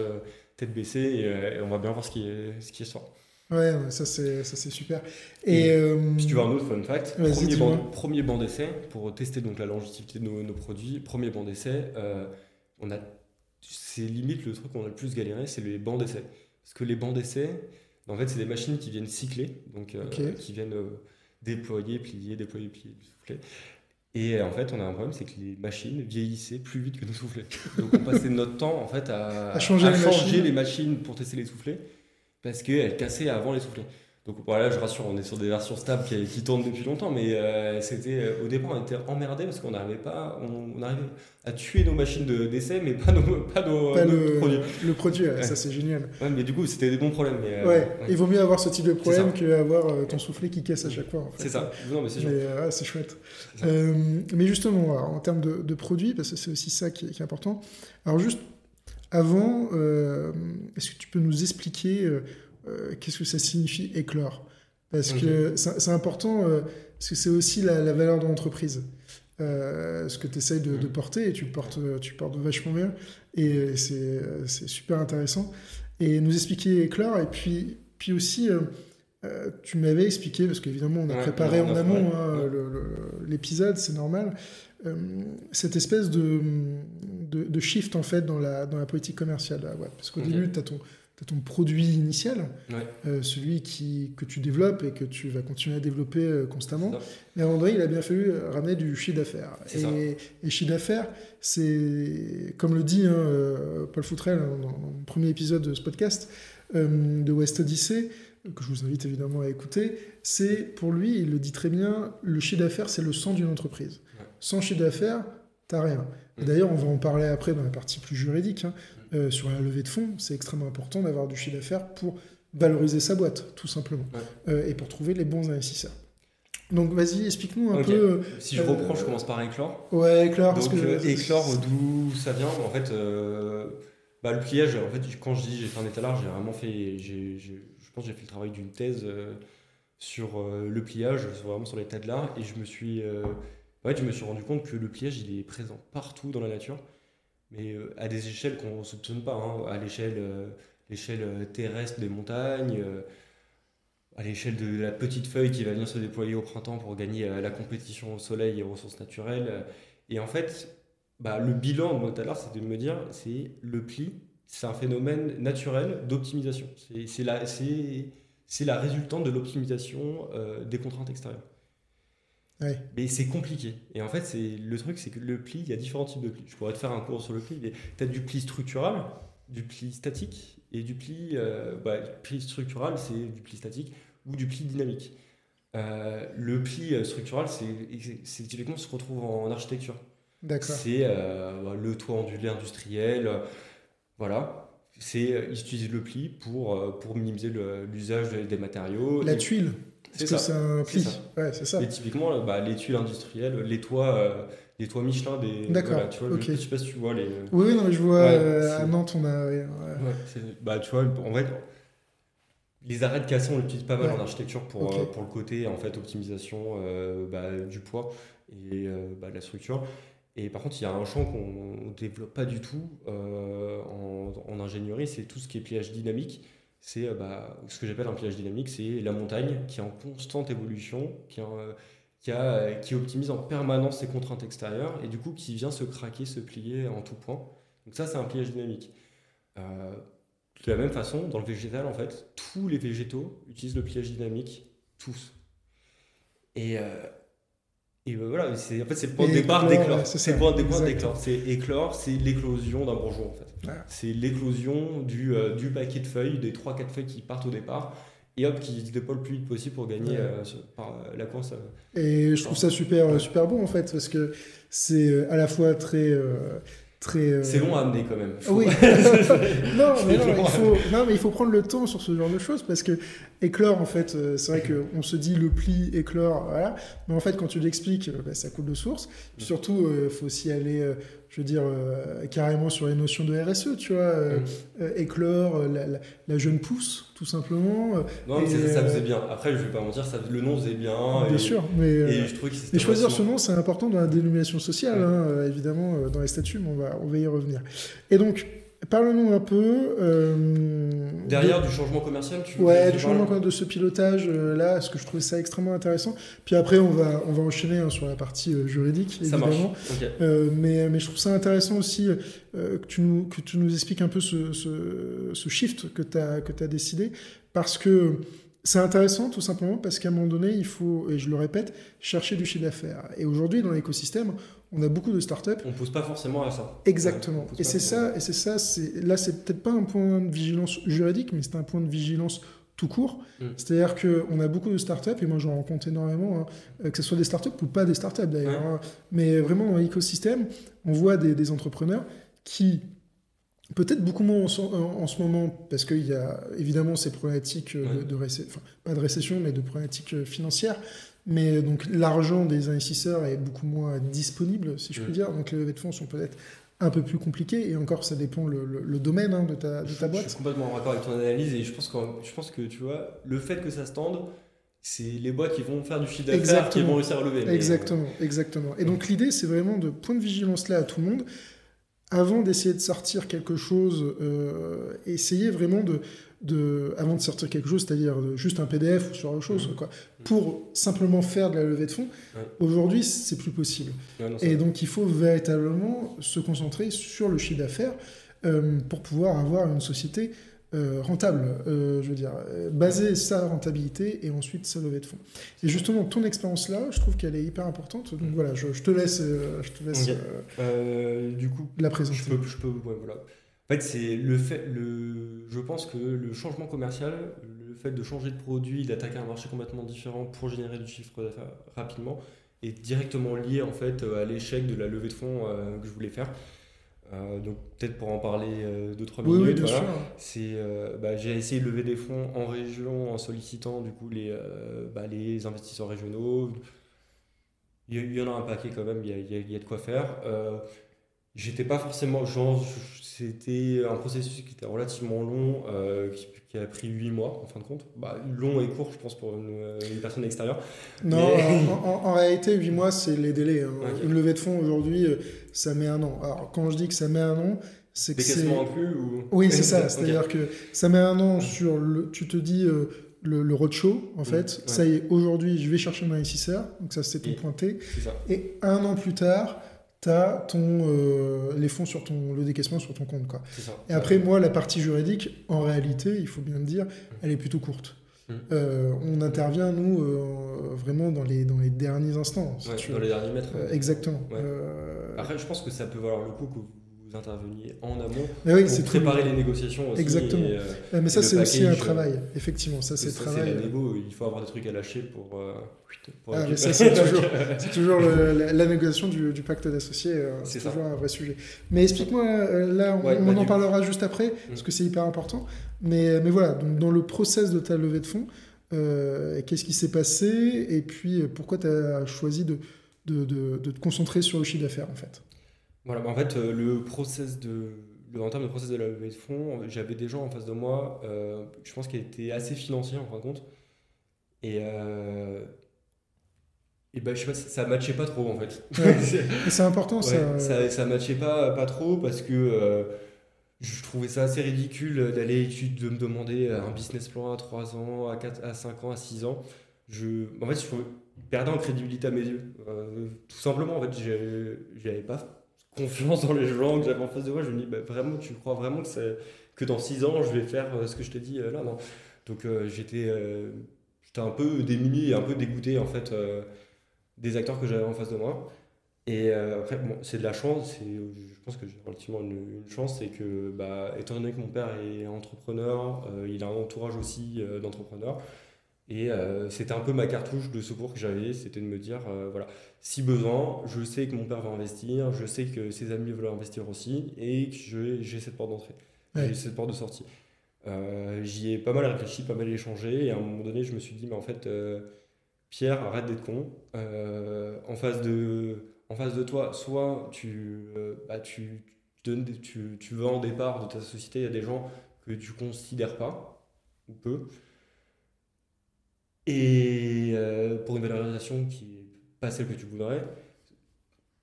tête baissée et, on va bien voir ce qui est, ce qui sort. Ouais, ça c'est super. Et, euh, si tu veux un autre fun fact, premier banc, premier banc d'essai pour tester donc la longévité de nos, produits, premier banc d'essai, euh, on a c'est limite le truc qu'on a le plus galéré, c'est les bancs d'essai. Parce que les bancs d'essai, en fait, c'est des machines qui viennent cycler, donc euh, qui viennent déployer, plier, déployer, plier, souffler. Et en fait, on a un problème, c'est que les machines vieillissaient plus vite que nos soufflets. Donc on passait notre temps en fait à, changer, les machines pour tester les soufflets parce qu'elle cassait avant les soufflets. Donc voilà, je rassure, on est sur des versions stables qui, tournent depuis longtemps, mais euh, c'était euh, au départ on était emmerdé parce qu'on n'arrivait pas, on, arrivait à tuer nos machines d'essai, mais pas nos, pas nos, le, produits. Le produit, ça c'est génial. Ouais, mais du coup c'était des bons problèmes. Mais, euh, ouais. il vaut mieux avoir ce type de problème qu'avoir ton soufflet qui casse à chaque fois. En fait. C'est ça. Non, mais c'est c'est chouette. mais justement, en termes de, produits, parce que c'est aussi ça qui est, qui est, important. Alors juste avant, est-ce que tu peux nous expliquer euh, qu'est-ce que ça signifie éclore? Parce que c'est important, euh, parce que c'est aussi la, valeur de l'entreprise. Euh, ce que tu essayes de, porter et tu portes, tu portes vachement bien et c'est super intéressant. Et nous expliquer éclore et puis, puis aussi, tu m'avais expliqué, parce qu'évidemment on a préparé en amont hein, l'épisode, c'est normal, cette espèce de, de, shift en fait dans la, dans la politique commerciale Parce qu'au début, tu as ton ton produit initial, euh, celui qui, que tu développes et que tu vas continuer à développer euh, constamment. Mais André, il a bien fallu euh, ramener du chiffre d'affaires. Et, et, chiffre d'affaires, c'est, comme le dit hein, Paul Foutrel hein, dans, le premier épisode de ce podcast de West Odyssey, que je vous invite évidemment à écouter, c'est pour lui, il le dit très bien, le chiffre d'affaires, c'est le sang d'une entreprise. Sans chiffre d'affaires, t'as rien. Mm. D'ailleurs, on va en parler après dans la partie plus juridique. Hein. Euh, sur la levée de fonds, c'est extrêmement important d'avoir du chiffre d'affaires pour valoriser sa boîte, tout simplement, euh, et pour trouver les bons investisseurs. Donc vas-y, explique-nous un peu. Euh, si je reprends, je commence par Éclore. Ouais, Éclore. Donc que... Éclore, d'où ça vient En fait, bah, le pliage, en fait, quand je dis j'ai fait un étalage, j'ai vraiment fait, je pense que j'ai fait le travail d'une thèse sur le pliage, vraiment sur l'état de l'art, et je me suis, ouais, je me suis rendu compte que le pliage, il est présent partout dans la nature mais euh, à des échelles qu'on ne soupçonne pas, hein. à l'échelle euh, l'échelle euh, terrestre des montagnes, à l'échelle de la petite feuille qui va venir se déployer au printemps pour gagner la compétition au soleil et aux ressources naturelles. Et en fait, bah, le bilan de moi tout à l'heure, c'était de me dire, c'est le pli, c'est un phénomène naturel d'optimisation. C'est la résultante de l'optimisation des contraintes extérieures. Mais c'est compliqué. Et en fait, c'est le truc, c'est que le pli, il y a différents types de plis. Je pourrais te faire un cours sur le pli. Tu as du pli structural, du pli statique et du pli, euh, bah, pli structural, c'est du pli statique ou du pli dynamique. Euh, le pli euh, structural, c'est typiquement ce qu'on retrouve en architecture. D'accord. C'est bah, le toit ondulé industriel. voilà. C'est, ils utilisent le pli pour, pour minimiser l'usage des matériaux. La tuile c'est ça. c'est un pli Ouais, c'est ça. Et typiquement, bah, les tuiles industrielles, les toits, euh, les toits Michelin, des. D'accord. tu vois, je, sais pas si tu vois les. Oui, non, je vois euh, à Nantes, on a. Ouais, bah, tu vois, en fait, les arrêts de cassons, on l'utilise pas mal en architecture pour, euh, pour le côté en fait, optimisation bah, du poids et bah, de la structure. Et par contre, il y a un champ qu'on ne développe pas du tout en, en, ingénierie, c'est tout ce qui est pliage dynamique c'est euh, bah, ce que j'appelle un pliage dynamique, c'est la montagne qui est en constante évolution, qui, euh, a, qui optimise en permanence ses contraintes extérieures et du coup qui vient se craquer, se plier en tout point. Donc ça, c'est un pliage dynamique. Euh, de la même façon, dans le végétal, en fait, tous les végétaux utilisent le pliage dynamique, tous. Et, et voilà, c'est, en fait, c'est le point de départ d'éclore. C'est le point de départ d'éclore. C'est éclore, c'est l'éclosion d'un bourgeon, en fait. C'est l'éclosion du, euh, du paquet de feuilles, des 3-4 feuilles qui partent au départ, et hop, qui se déploient le plus vite possible pour gagner euh, par, euh, la course. et je trouve ça super, super bon, en fait, parce que c'est à la fois très euh, c'est long à amener quand même. Oui. non, mais non, il faut... non, mais il faut prendre le temps sur ce genre de choses parce que éclore, en fait, euh, c'est vrai qu'on se dit le pli, éclore, voilà. Mais en fait, quand tu l'expliques, euh, bah, ça coule de source. Surtout, il faut aussi aller, je veux dire, carrément sur les notions de RSE, tu vois. éclore, la, jeune pousse, tout simplement. Non, mais ça, faisait bien. Après, je vais pas mentir, ça, le nom faisait bien. Bien sûr, mais. Et je que choisir ce nom, c'est important dans la dénomination sociale, hein, évidemment, dans les statuts, mais on va on va y revenir. Et donc, parle-nous un peu. Euh, Derrière du changement commercial, tu Ouais, du changement de ce pilotage euh, là, parce que je trouvais ça extrêmement intéressant. Puis après, on va, on va enchaîner hein, sur la partie euh, juridique, évidemment. mais, mais je trouve ça intéressant aussi que, tu nous, que tu nous expliques un peu ce, ce, ce shift que tu as, que as décidé, parce que c'est intéressant tout simplement parce qu'à un moment donné, il faut, et je le répète, chercher du chiffre d'affaires. Et aujourd'hui, dans l'écosystème, on a beaucoup de startups. On ne pousse pas forcément à ça. Exactement. et c'est ça, et c'est ça, c'est là, c'est peut-être pas un point de vigilance juridique, mais c'est un point de vigilance tout court. Mm. C'est-à-dire qu'on a beaucoup de startups, et moi j'en rencontre énormément, hein, euh, que ce soit des startups ou pas des startups d'ailleurs, hein. mais vraiment dans l'écosystème, on voit des entrepreneurs qui Peut-être beaucoup moins en, ce moment, parce qu'il y a évidemment ces problématiques euh, de, récession, enfin, pas de récession, mais de problématiques euh, financières. Mais donc l'argent des investisseurs est beaucoup moins disponible, si je puis dire. Donc les levées de fonds sont peut-être un peu plus compliquées. Et encore, ça dépend le, domaine hein, de, ta, de ta boîte. Je suis complètement d'accord avec ton analyse. Et je pense, que, je pense que, tu vois, le fait que ça se tende, c'est les boîtes qui vont faire du chiffre d'affaires qui vont réussir à lever. Exactement, exactement. Et donc l'idée, c'est vraiment de point de vigilance là à tout le monde avant d'essayer de sortir quelque chose, euh, essayer vraiment de, de, avant de sortir quelque chose, c'est-à-dire juste un PDF ou sur autre chose, mmh. quoi, pour simplement faire de la levée de fonds, aujourd'hui, c'est plus possible. et donc, il faut véritablement se concentrer sur le chiffre d'affaires euh, pour pouvoir avoir une société euh, rentable, euh, je veux dire, euh, baser sa rentabilité et ensuite sa levée de fonds. Et justement, ton expérience là, je trouve qu'elle est hyper importante. Donc voilà, je, te laisse, je te laisse du coup, la présenter. Je peux, je peux voilà. En fait, c'est le fait, le, je pense que le changement commercial, le fait de changer de produit, d'attaquer un marché complètement différent pour générer du chiffre d'affaires rapidement, est directement lié en fait à l'échec de la levée de fonds que je voulais faire. Euh, donc peut-être pour en parler 2-3 euh, minutes, c'est euh, bah, j'ai essayé de lever des fonds en région en sollicitant du coup les, bah, les investisseurs régionaux. Il y, en a un paquet quand même, il y a, de quoi faire. J'étais pas forcément, genre, c'était un processus qui était relativement long, qui, qui, a pris 8 mois en fin de compte. Bah, long et court, je pense, pour une, personne extérieure. Non, en, réalité, 8 mois, c'est les délais. Hein. Une levée de fonds aujourd'hui, ça met un an. Alors, quand je dis que ça met un an, c'est que c'est. inclus ou... Oui, c'est ça. C'est-à-dire que ça met un an sur le. Tu te dis. Euh, le, le, roadshow, en mmh, fait, ça y est, aujourd'hui, je vais chercher un investisseur, donc ça c'est ton pointé. Et un an plus tard, tu as ton, euh, les fonds sur ton, le décaissement sur ton compte. Quoi. Et après, moi, la partie juridique, en réalité, il faut bien le dire, mmh. elle est plutôt courte. Mm. Euh, on intervient, nous, euh, vraiment dans les, dans les derniers instants. si Ouais, dans les derniers mètres. Exactement. Ouais. Après, je pense que ça peut valoir le coup que vous interveniez en amont mais oui, pour tout. préparer les négociations aussi. Exactement. et, euh, Euh, mais ça, c'est aussi un package, travail. Effectivement, ça, c'est travail. la négo, il faut avoir des trucs à lâcher pour. euh, pour Ah, mais ça, c'est toujours, toujours le- la, la négociation du, du pacte d'associés. euh, c'est ça. toujours un vrai sujet. Mais explique-moi, euh, là, on, Ouais, on bah, en du- parlera juste après, parce que c'est hyper important. Mais, mais voilà, donc dans le process de ta levée de fonds, euh, qu'est-ce qui s'est passé? Et puis, euh, pourquoi tu as choisi de, de, de- de te concentrer sur le chiffre d'affaires, en fait? Voilà, bah en fait, euh, le process de. le- en termes de process de la levée de fonds, j'avais des gens en face de moi, euh, je pense, qui étaient assez financiers en fin de compte. Et. euh, et bah, je sais pas, ça matchait pas trop en fait. Ouais. C'est- important, Ouais, ça. ça, ça matchait pas, pas trop parce que euh, je trouvais ça assez ridicule d'aller de me demander un business plan à 3 ans, à, 4, à 5 ans, à 6 ans. Je, en fait, je perdais en crédibilité à mes yeux. Tout simplement, en fait, j'avais pas confiance dans les gens que j'avais en face de moi. Je me dis, bah, vraiment, tu crois vraiment que, que dans 6 ans, je vais faire euh, ce que je t'ai dit euh, là Non. Donc, euh, j'étais euh, j'étais un peu démuni et un peu dégoûté, en fait, des acteurs que j'avais en face de moi. Et après, bon, c'est de la chance, je pense que j'ai relativement une, une chance, c'est que, bah, étant donné que mon père est entrepreneur, il a un entourage aussi d'entrepreneurs, et euh, c'était un peu ma cartouche de secours que j'avais, c'était de me dire, euh, voilà, si besoin, je sais que mon père va investir, je sais que ses amis veulent investir aussi, et que j'ai cette porte d'entrée, Ouais. j'ai cette porte de sortie. Euh, j'y ai pas mal réfléchi, pas mal échangé, et à un moment donné, je me suis dit, mais en fait, Pierre, arrête d'être con. En, face de, en face de toi, soit tu, bah, tu, tu donnes des- tu, tu vends des parts de ta société à des gens que tu considères pas, ou peu, et euh, pour une valorisation qui n'est pas celle que tu voudrais,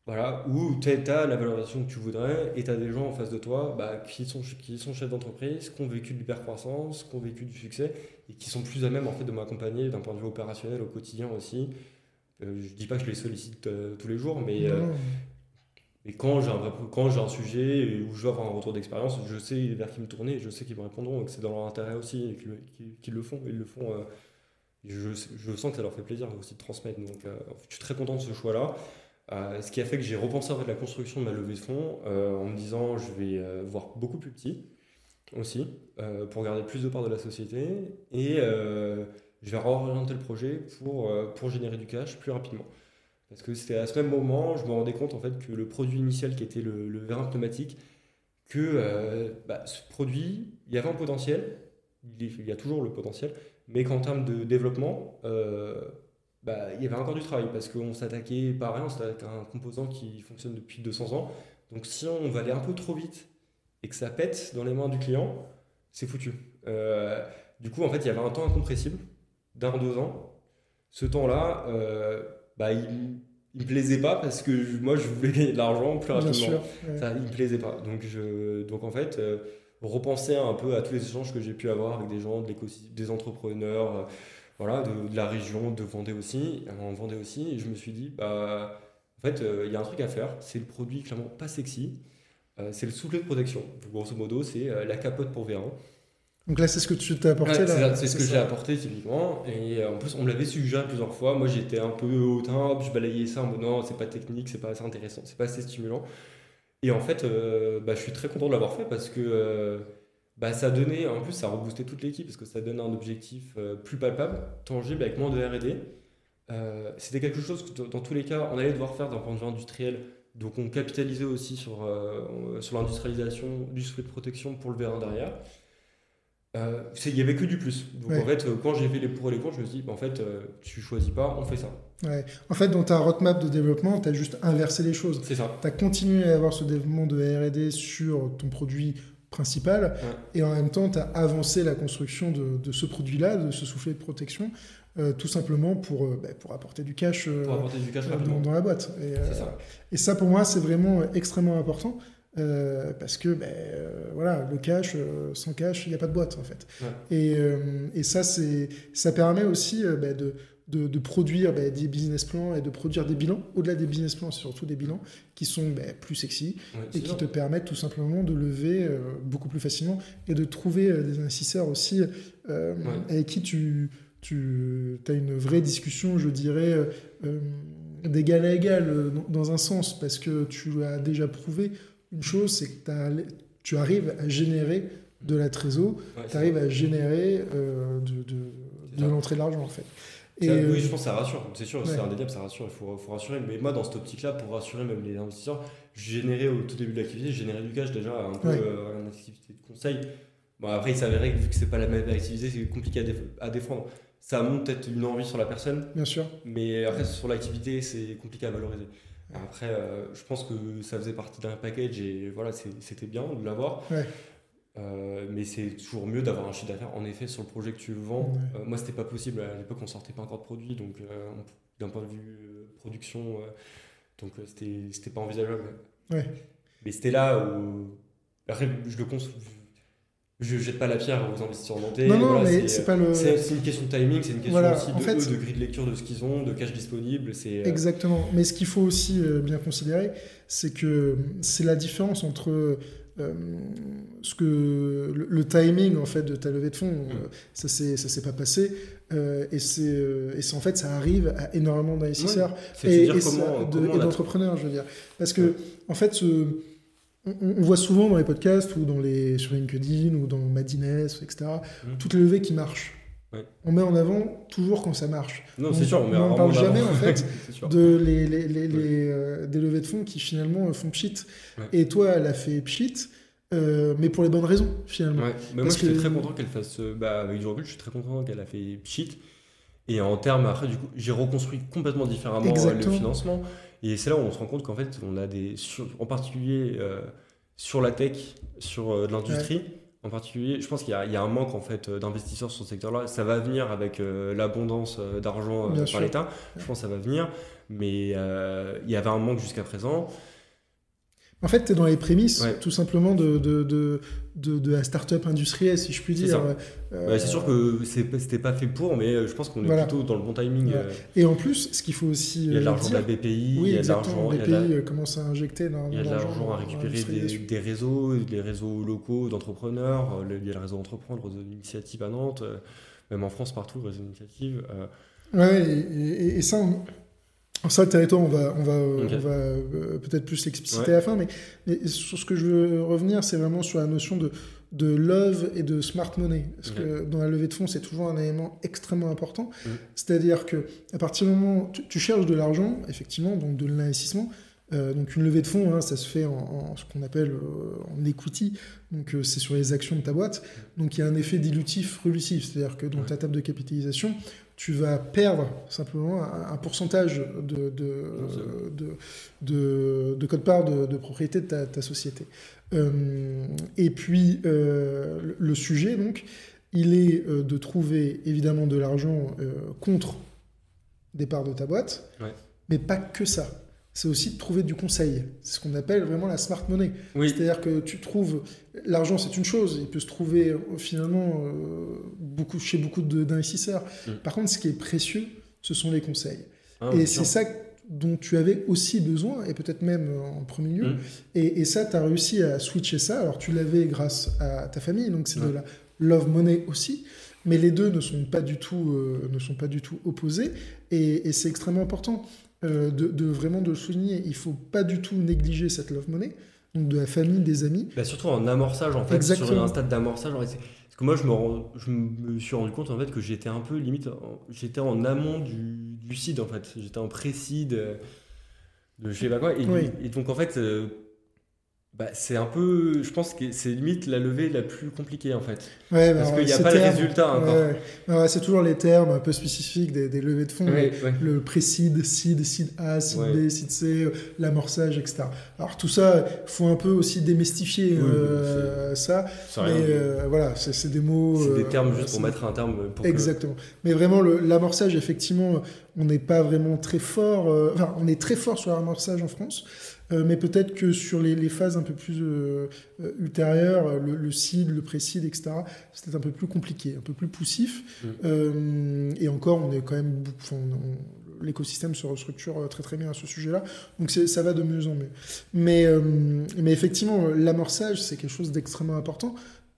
voilà, ou tu as la valorisation que tu voudrais et tu as des gens en face de toi bah, qui, sont, qui sont chefs d'entreprise, qui ont vécu de l'hypercroissance, qui ont vécu du succès et qui sont plus à même en fait, de m'accompagner d'un point de vue opérationnel au quotidien aussi. Euh, je dis pas que je les sollicite euh, tous les jours, mais, euh, mais quand j'ai un, quand j'ai un sujet où je veux avoir un retour d'expérience, je sais vers qui me tourner, je sais qu'ils me répondront et que c'est dans leur intérêt aussi et qu'ils qu'ils- qu'ils le font. Ils le font je, sens que ça leur fait plaisir aussi de transmettre. Donc, euh, je suis très content de ce choix-là. Euh, ce qui a fait que j'ai repensé en fait la construction de ma levée de fonds euh, en me disant je vais voir beaucoup plus petit aussi pour garder plus de parts de la société et je vais réorienter le projet pour, pour générer du cash plus rapidement. Parce que c'était à ce même moment, je me rendais compte en fait que le produit initial qui était le, le vérin pneumatique, que bah, ce produit, il y avait un potentiel, il y a toujours le potentiel, mais qu'en termes de développement, euh, bah, il y avait encore du travail parce qu'on s'attaquait pareil, on s'attaquait à un composant qui fonctionne depuis 200 ans. Donc si on va aller un peu trop vite et que ça pète dans les mains du client, c'est foutu. Euh, du coup, en fait, il y avait un temps incompressible d'un, deux ans. Ce temps-là, euh, bah, il, il me plaisait pas parce que moi, je voulais gagner de l'argent plus rapidement. sûr. ouais. Ça, il me plaisait pas. Donc, je, donc en fait, euh, repenser un peu à tous les échanges que j'ai pu avoir avec des gens, de des entrepreneurs, euh, voilà, de, de la région, de Vendée aussi, Vendée aussi, et je me suis dit, bah, en fait, euh, il y a un truc à faire, c'est le produit clairement pas sexy, euh, c'est le soufflet de protection. Grosso modo, c'est la capote pour vérin. Donc là, c'est ce que tu t'es apporté. Ouais, là. c'est ce que j'ai apporté typiquement. Et en plus, on me l'avait suggéré plusieurs fois. Moi, j'étais un peu hautain, je balayais ça en mode non, c'est pas technique, c'est pas assez intéressant, c'est pas assez stimulant. Et en fait, euh, bah, je suis très content de l'avoir fait parce que euh, bah, ça donnait, en plus, ça a reboosté toute l'équipe parce que ça donne un objectif euh, plus palpable, tangible, avec moins de RD. Euh, C'était quelque chose que dans- tous les cas, on allait devoir faire d'un point de vue industriel. Donc, on capitalisait aussi sur, sur l'industrialisation du soufflet de protection pour le vérin derrière. Il y avait que du plus. Donc Ouais. en fait, quand j'ai fait les pour et les contre, je me suis dit, bah, en fait, tu choisis pas, on fait ça. Ouais. En fait, dans ta roadmap de développement, tu as juste inversé les choses. C'est ça. Tu as continué à avoir ce développement de RD sur ton produit principal et en même temps, tu as avancé la construction de, de ce produit-là, de ce soufflet de protection, euh, tout simplement pour, euh, bah, pour apporter du cash euh, Pour apporter du cash dans, la boîte. Et, ça. et ça, pour moi, c'est vraiment extrêmement important. parce que euh, voilà, le cash, sans cash, il n'y a pas de boîte en fait. Ouais. Et, et ça, ça permet aussi ben, de, de, de produire ben, des business plans et de produire des bilans. Au-delà des business plans, c'est surtout des bilans qui sont ben, plus sexy Ouais, et qui te permettent tout simplement de lever euh, beaucoup plus facilement et de trouver euh, des investisseurs aussi avec qui tu, tu as une vraie discussion, je dirais, d'égal à égal, dans, un sens, parce que tu as déjà prouvé une chose, c'est que tu arrives à générer de la trésor, tu arrives à générer de, de l'entrée de l'argent, en fait. Et oui, euh, je pense que ça rassure. C'est sûr, c'est indéniable, ça rassure. Il faut, faut, rassurer. Mais moi, dans cette optique-là, pour rassurer même les investisseurs, générer au tout début de l'activité, générer du cash déjà, un peu euh, une activité de conseil. Bon, après, il s'avérait que vu que c'est pas la même activité, c'est compliqué à, défendre. Ça monte peut-être une envie sur la personne. Bien sûr. Mais après, sur l'activité, c'est compliqué à valoriser. Après, euh, je pense que ça faisait partie d'un package et voilà, c'était bien de l'avoir. Ouais. Euh, mais c'est toujours mieux d'avoir un chiffre d'affaires en effet sur le projet que tu vends. Euh, moi, c'était pas possible à l'époque, on sortait pas encore de produit, donc euh, d'un point de vue production, donc c'était c'était pas envisageable. Ouais. Mais c'était là où après je le je jette pas la pierre aux investisseurs nantais. Non, non, mais c'est pas le. C'est une question de timing, c'est une question aussi de, fait, de grille de lecture de ce qu'ils ont, de cash disponible. Exactement. Mais ce qu'il faut aussi bien considérer, c'est que c'est la différence entre euh, ce que le, timing en fait de ta levée de fonds, euh, ça c'est ça s'est pas passé euh, et c'est en fait ça arrive à énormément d'investisseurs et, d'entrepreneurs, je veux dire, parce que en fait ce, on, voit souvent dans les podcasts ou dans les sur LinkedIn ou dans Madines, etc. Mm. Toutes les levées qui marchent. On met en avant toujours quand ça marche. Non, c'est sûr, on ne parle jamais en fait de les, les, les, euh, des levées de fonds qui finalement font pchit. Et toi, elle a fait pchit, euh, mais pour les bonnes raisons finalement. Mais moi, je suis très content qu'elle fasse. Euh, bah, avec du recul, je suis très content qu'elle a fait pchit. Et en termes, après, du coup, j'ai reconstruit complètement différemment le financement. Et c'est là où on se rend compte qu'en fait, on a des. en particulier sur la tech, sur l'industrie en particulier, je pense qu'il y, a un manque en fait euh, d'investisseurs sur ce secteur-là. Ça va venir avec euh, l'abondance euh, d'argent par l'État. Je pense que ça va venir, mais il y avait un manque jusqu'à présent. En fait, tu es dans les prémices, tout simplement, de, de, de, de, la start-up industrielle, si je puis dire. C'est sûr que c'était pas fait pour, mais je pense qu'on est plutôt dans le bon timing. Et en plus, ce qu'il faut aussi. Il y a de l'argent de la BPI, oui, il y a de l'argent. BPI commence à injecter dans. Il y a de l'argent à récupérer des, des, réseaux, des réseaux locaux d'entrepreneurs. Il y a le réseau Entreprendre, le réseau d'initiative à Nantes, même en France, partout, le réseau d'initiative. Ouais, et, et, ça, ça, le territoire, on va, on va, euh, peut-être plus l'expliciter à la fin, mais, mais, sur ce que je veux revenir, c'est vraiment sur la notion de, de love et de smart money. Parce que dans la levée de fonds, c'est toujours un élément extrêmement important. C'est-à-dire que à partir du moment où tu, cherches de l'argent, effectivement, donc de l'investissement, euh, donc une levée de fonds, hein, ça se fait en, ce qu'on appelle euh, en equity, donc c'est sur les actions de ta boîte. Donc il y a un effet dilutif relusif, c'est-à-dire que dans ta table de capitalisation, tu vas perdre simplement un, pourcentage de, de, de, de, code-part de, propriété de ta, société. Euh, et puis, euh, le sujet, donc, il est euh, de trouver évidemment de l'argent contre des parts de ta boîte, mais pas que ça c'est aussi de trouver du conseil. C'est ce qu'on appelle vraiment la smart money. C'est-à-dire que tu trouves l'argent, c'est une chose, il peut se trouver euh, finalement euh, beaucoup, chez beaucoup d'investisseurs. Mm. Par contre, ce qui est précieux, ce sont les conseils. Ah, et c'est ça dont tu avais aussi besoin, et peut-être même en premier lieu. Mm. Et, ça, tu as réussi à switcher ça. Alors, tu l'avais grâce à ta famille, donc c'est de la love money aussi. Mais les deux ne sont pas du tout, euh, ne sont pas du tout opposés, et, et c'est extrêmement important. Euh, de, vraiment de souligner. Il faut pas du tout négliger cette love money, donc de la famille, des amis. Bah surtout en amorçage, en fait, sur un stade d'amorçage. Parce que moi, je me, je me suis rendu compte en fait que j'étais un peu limite, j'étais en amont du, du CID en fait. J'étais en pré-CID de je sais pas quoi. Et, et donc en fait, euh, bah, c'est un peu, je pense que c'est limite la levée la plus compliquée en fait. Ouais, bah, Parce qu'il n'y a pas de résultat encore. Ouais, c'est toujours les termes un peu spécifiques des, des levées de fonds. Le pré-seed, seed, seed A, seed B, seed C, l'amorçage, etc. Alors tout ça, il faut un peu aussi démystifier euh, ça. Mais euh, voilà, c'est des mots. C'est des euh, termes juste pour mettre un terme. Pour Exactement. Mais vraiment, l'amorçage, effectivement, on n'est pas vraiment très fort. enfin, on est très fort sur l'amorçage en France. Euh, mais peut-être que sur les, phases un peu plus euh, euh, ultérieures, le, le seed, le pré-seed, etc., c'est un peu plus compliqué, un peu plus poussif. Mm. et encore, on est quand même, l'écosystème se restructure très très bien à ce sujet-là, donc ça va de mieux en mieux. Mais, mais effectivement, l'amorçage, c'est quelque chose d'extrêmement important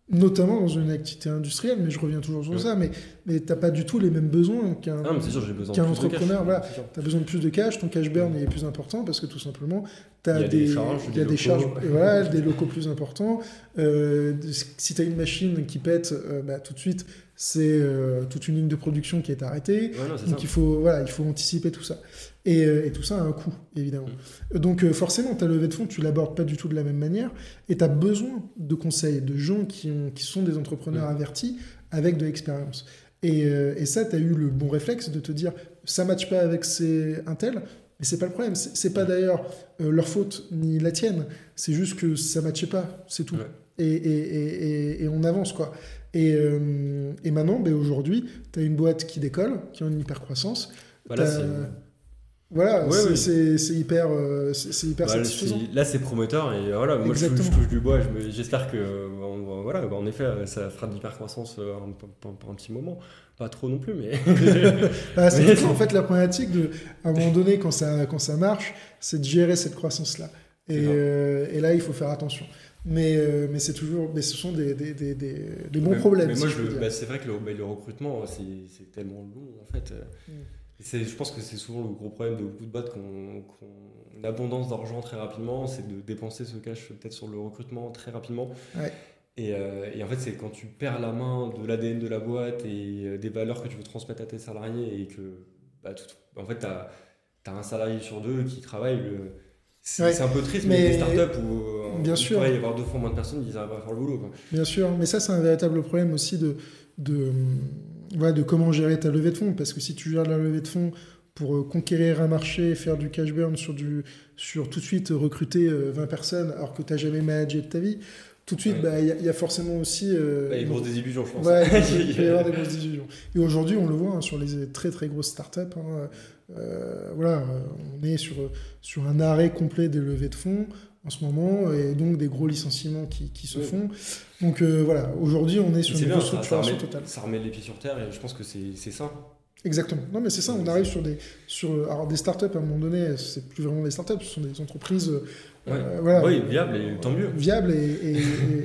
notamment dans une activité industrielle, mais je reviens toujours sur ça, mais, mais tu n'as pas du tout les mêmes besoins qu'un Ah, entrepreneur. Voilà. Tu as besoin de plus de cash, ton cash burn est plus important parce que tout simplement, tu as des charges, il y a des charges, locaux. et voilà, des locaux plus importants. Euh, si tu as une machine qui pète, euh, bah, tout de suite, c'est euh, toute une ligne de production qui est arrêtée. Ouais, non, c'est Donc ça. il faut, voilà, il faut anticiper tout ça. Et, euh, et tout ça a un coût, évidemment. Mm. Donc euh, forcément, ta levée de fonds, tu l'abordes pas du tout de la même manière. Et tu as besoin de conseils, de gens qui, ont, qui sont des entrepreneurs Mm. avertis avec de l'expérience. Et, euh, et ça, tu as eu le bon réflexe de te dire, ça ne matche pas avec ces Intel, mais c'est pas le problème. C'est pas d'ailleurs euh, leur faute ni la tienne. C'est juste que ça matchait pas, c'est tout. Ouais. Et- et- et- et on avance, quoi. Et, euh, et maintenant, ben, aujourd'hui, tu as une boîte qui décolle, qui est en hyper croissance. Bah, là, T'as- c'est- Voilà, Ouais, c'est- oui. hyper, euh, c'est hyper bah, satisfaisant. là, c'est prometteur et voilà, moi je, touche- Exactement. je touche du bois. je J'espère que, euh, voilà, bah, en effet, euh, ça fera de l'hypercroissance euh, un, pour, un petit moment. Pas trop non plus, mais. Ah, c'est en fait la problématique de, à un moment donné, quand ça, quand ça marche, c'est de gérer cette croissance-là. Et, C'est ça. euh, et là, il faut faire attention. Mais, euh, mais c'est toujours, mais ce sont des, des, des, des, des bons Mais- problèmes. Mais moi, bah, c'est vrai que le, le recrutement, c'est c'est tellement long en fait. Mm. Et c'est- Je pense que c'est souvent le gros problème de beaucoup de boîtes qu'on une abondance d'argent très rapidement, c'est de dépenser ce cash peut-être sur le recrutement très rapidement. Ouais. Et, euh, et en fait, c'est quand tu perds la main de l'ADN de la boîte et euh, des valeurs que tu veux transmettre à tes salariés et que, bah, tout- en fait, tu as, un salarié sur deux qui travaille. le- C'est Ouais. un peu triste, mais, Mais- des startups où euh, Bien il sûr. pourrait y avoir deux fois moins de personnes, ils arrivent à faire le boulot. quoi. Bien sûr, mais ça, c'est un véritable problème aussi de, de, voilà, de comment gérer ta levée de fonds. Parce que si tu gères la levée de fonds pour euh, conquérir un marché, faire du cash burn sur, du, sur tout de suite euh, recruter euh, 20 personnes alors que tu n'as jamais managé de ta vie, tout de suite, Ouais. bah, il y, a- il y a forcément aussi. euh, Bah, il y a une- grosse désillusion, je pense. Ouais, il peut y avoir des grosses désillusions. Et aujourd'hui, on le voit hein, sur les très très grosses startups. hein, euh, voilà, on est sur, sur un arrêt complet des levées de fonds en ce moment et donc des gros licenciements qui, qui se Oui. font. Donc euh, voilà, aujourd'hui, on est sur une bien, ça, ça, restructuration remet, totale. ça remet les pieds sur terre et je pense que c'est c'est ça. Exactement. Non, mais c'est ça, on arrive sur des, sur, alors des startups à un moment donné, c'est plus vraiment des startups, ce sont des entreprises euh, voilà, Oui, viable et tant mieux. viables et, et-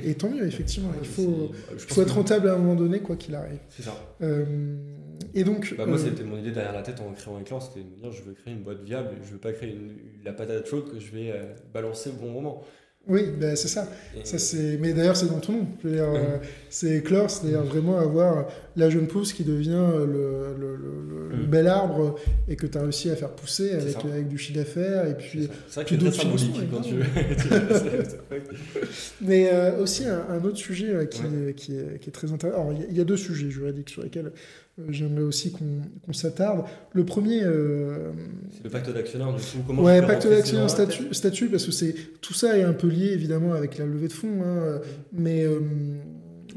et- et tant mieux, effectivement. Il faut, faut être rentable à un moment donné, quoi qu'il arrive. C'est ça. Euh, et donc, Bah, moi, euh, c'était mon idée derrière la tête en créant Éclair, c'était de me dire je veux créer une boîte viable, je veux pas créer une- la patate chaude que je vais euh, balancer au bon moment. Oui, bah, c'est ça. Ça, c'est... Mais d'ailleurs, c'est dans ton nom. Ouais. euh, c'est éclore, c'est-à-dire vraiment avoir la jeune pousse qui devient le, le- le- le- le Mm. bel arbre et que tu as réussi à faire pousser avec, avec du chiffre d'affaires. Et puis... c'est ça. c'est vrai que puis c'est d'autres symbolique quand tu. C'est- c'est- Mais euh, aussi, un, un autre sujet euh, qui, Ouais. est, qui, est, qui est très intéressant. Alors, il y a- il y, a deux sujets juridiques sur lesquels j'aimerais aussi qu'on, s'attarde. Le premier. euh, C'est le pacte d'actionnaire, du coup, comment Ouais, pacte d'actionnaire, statut, statut, parce que c'est tout ça est un peu lié évidemment avec la levée de fonds. hein, mais euh,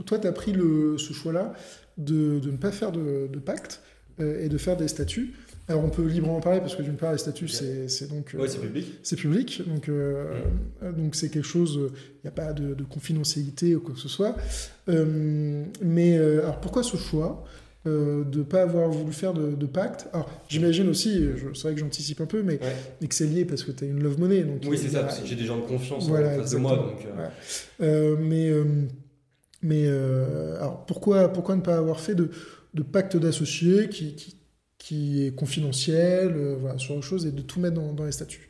toi, tu as pris le, ce choix-là de, de ne pas faire de, de pacte euh, et de faire des statuts. Alors, on peut librement en parler parce que d'une part, les statuts, Ok. c'est, donc. Ouais, c'est public. c'est public, donc euh, donc c'est quelque chose. Il n'y a pas de, de confidentialité ou quoi que ce soit. Mais alors pourquoi ce choix? Euh, de ne pas avoir voulu faire de, de pacte Alors j'imagine aussi, c'est vrai que j'anticipe un peu, mais, Ouais. mais que c'est lié parce que tu as une love money. Donc Oui, c'est ça, parce que j'ai des gens de confiance Voilà, en face de moi. Donc, euh, Ouais. Euh, mais mais alors pourquoi, pourquoi ne pas avoir fait de, de pacte d'associés qui, qui, qui est confidentiel, voilà, sur autre chose, et de tout mettre dans, dans les statuts?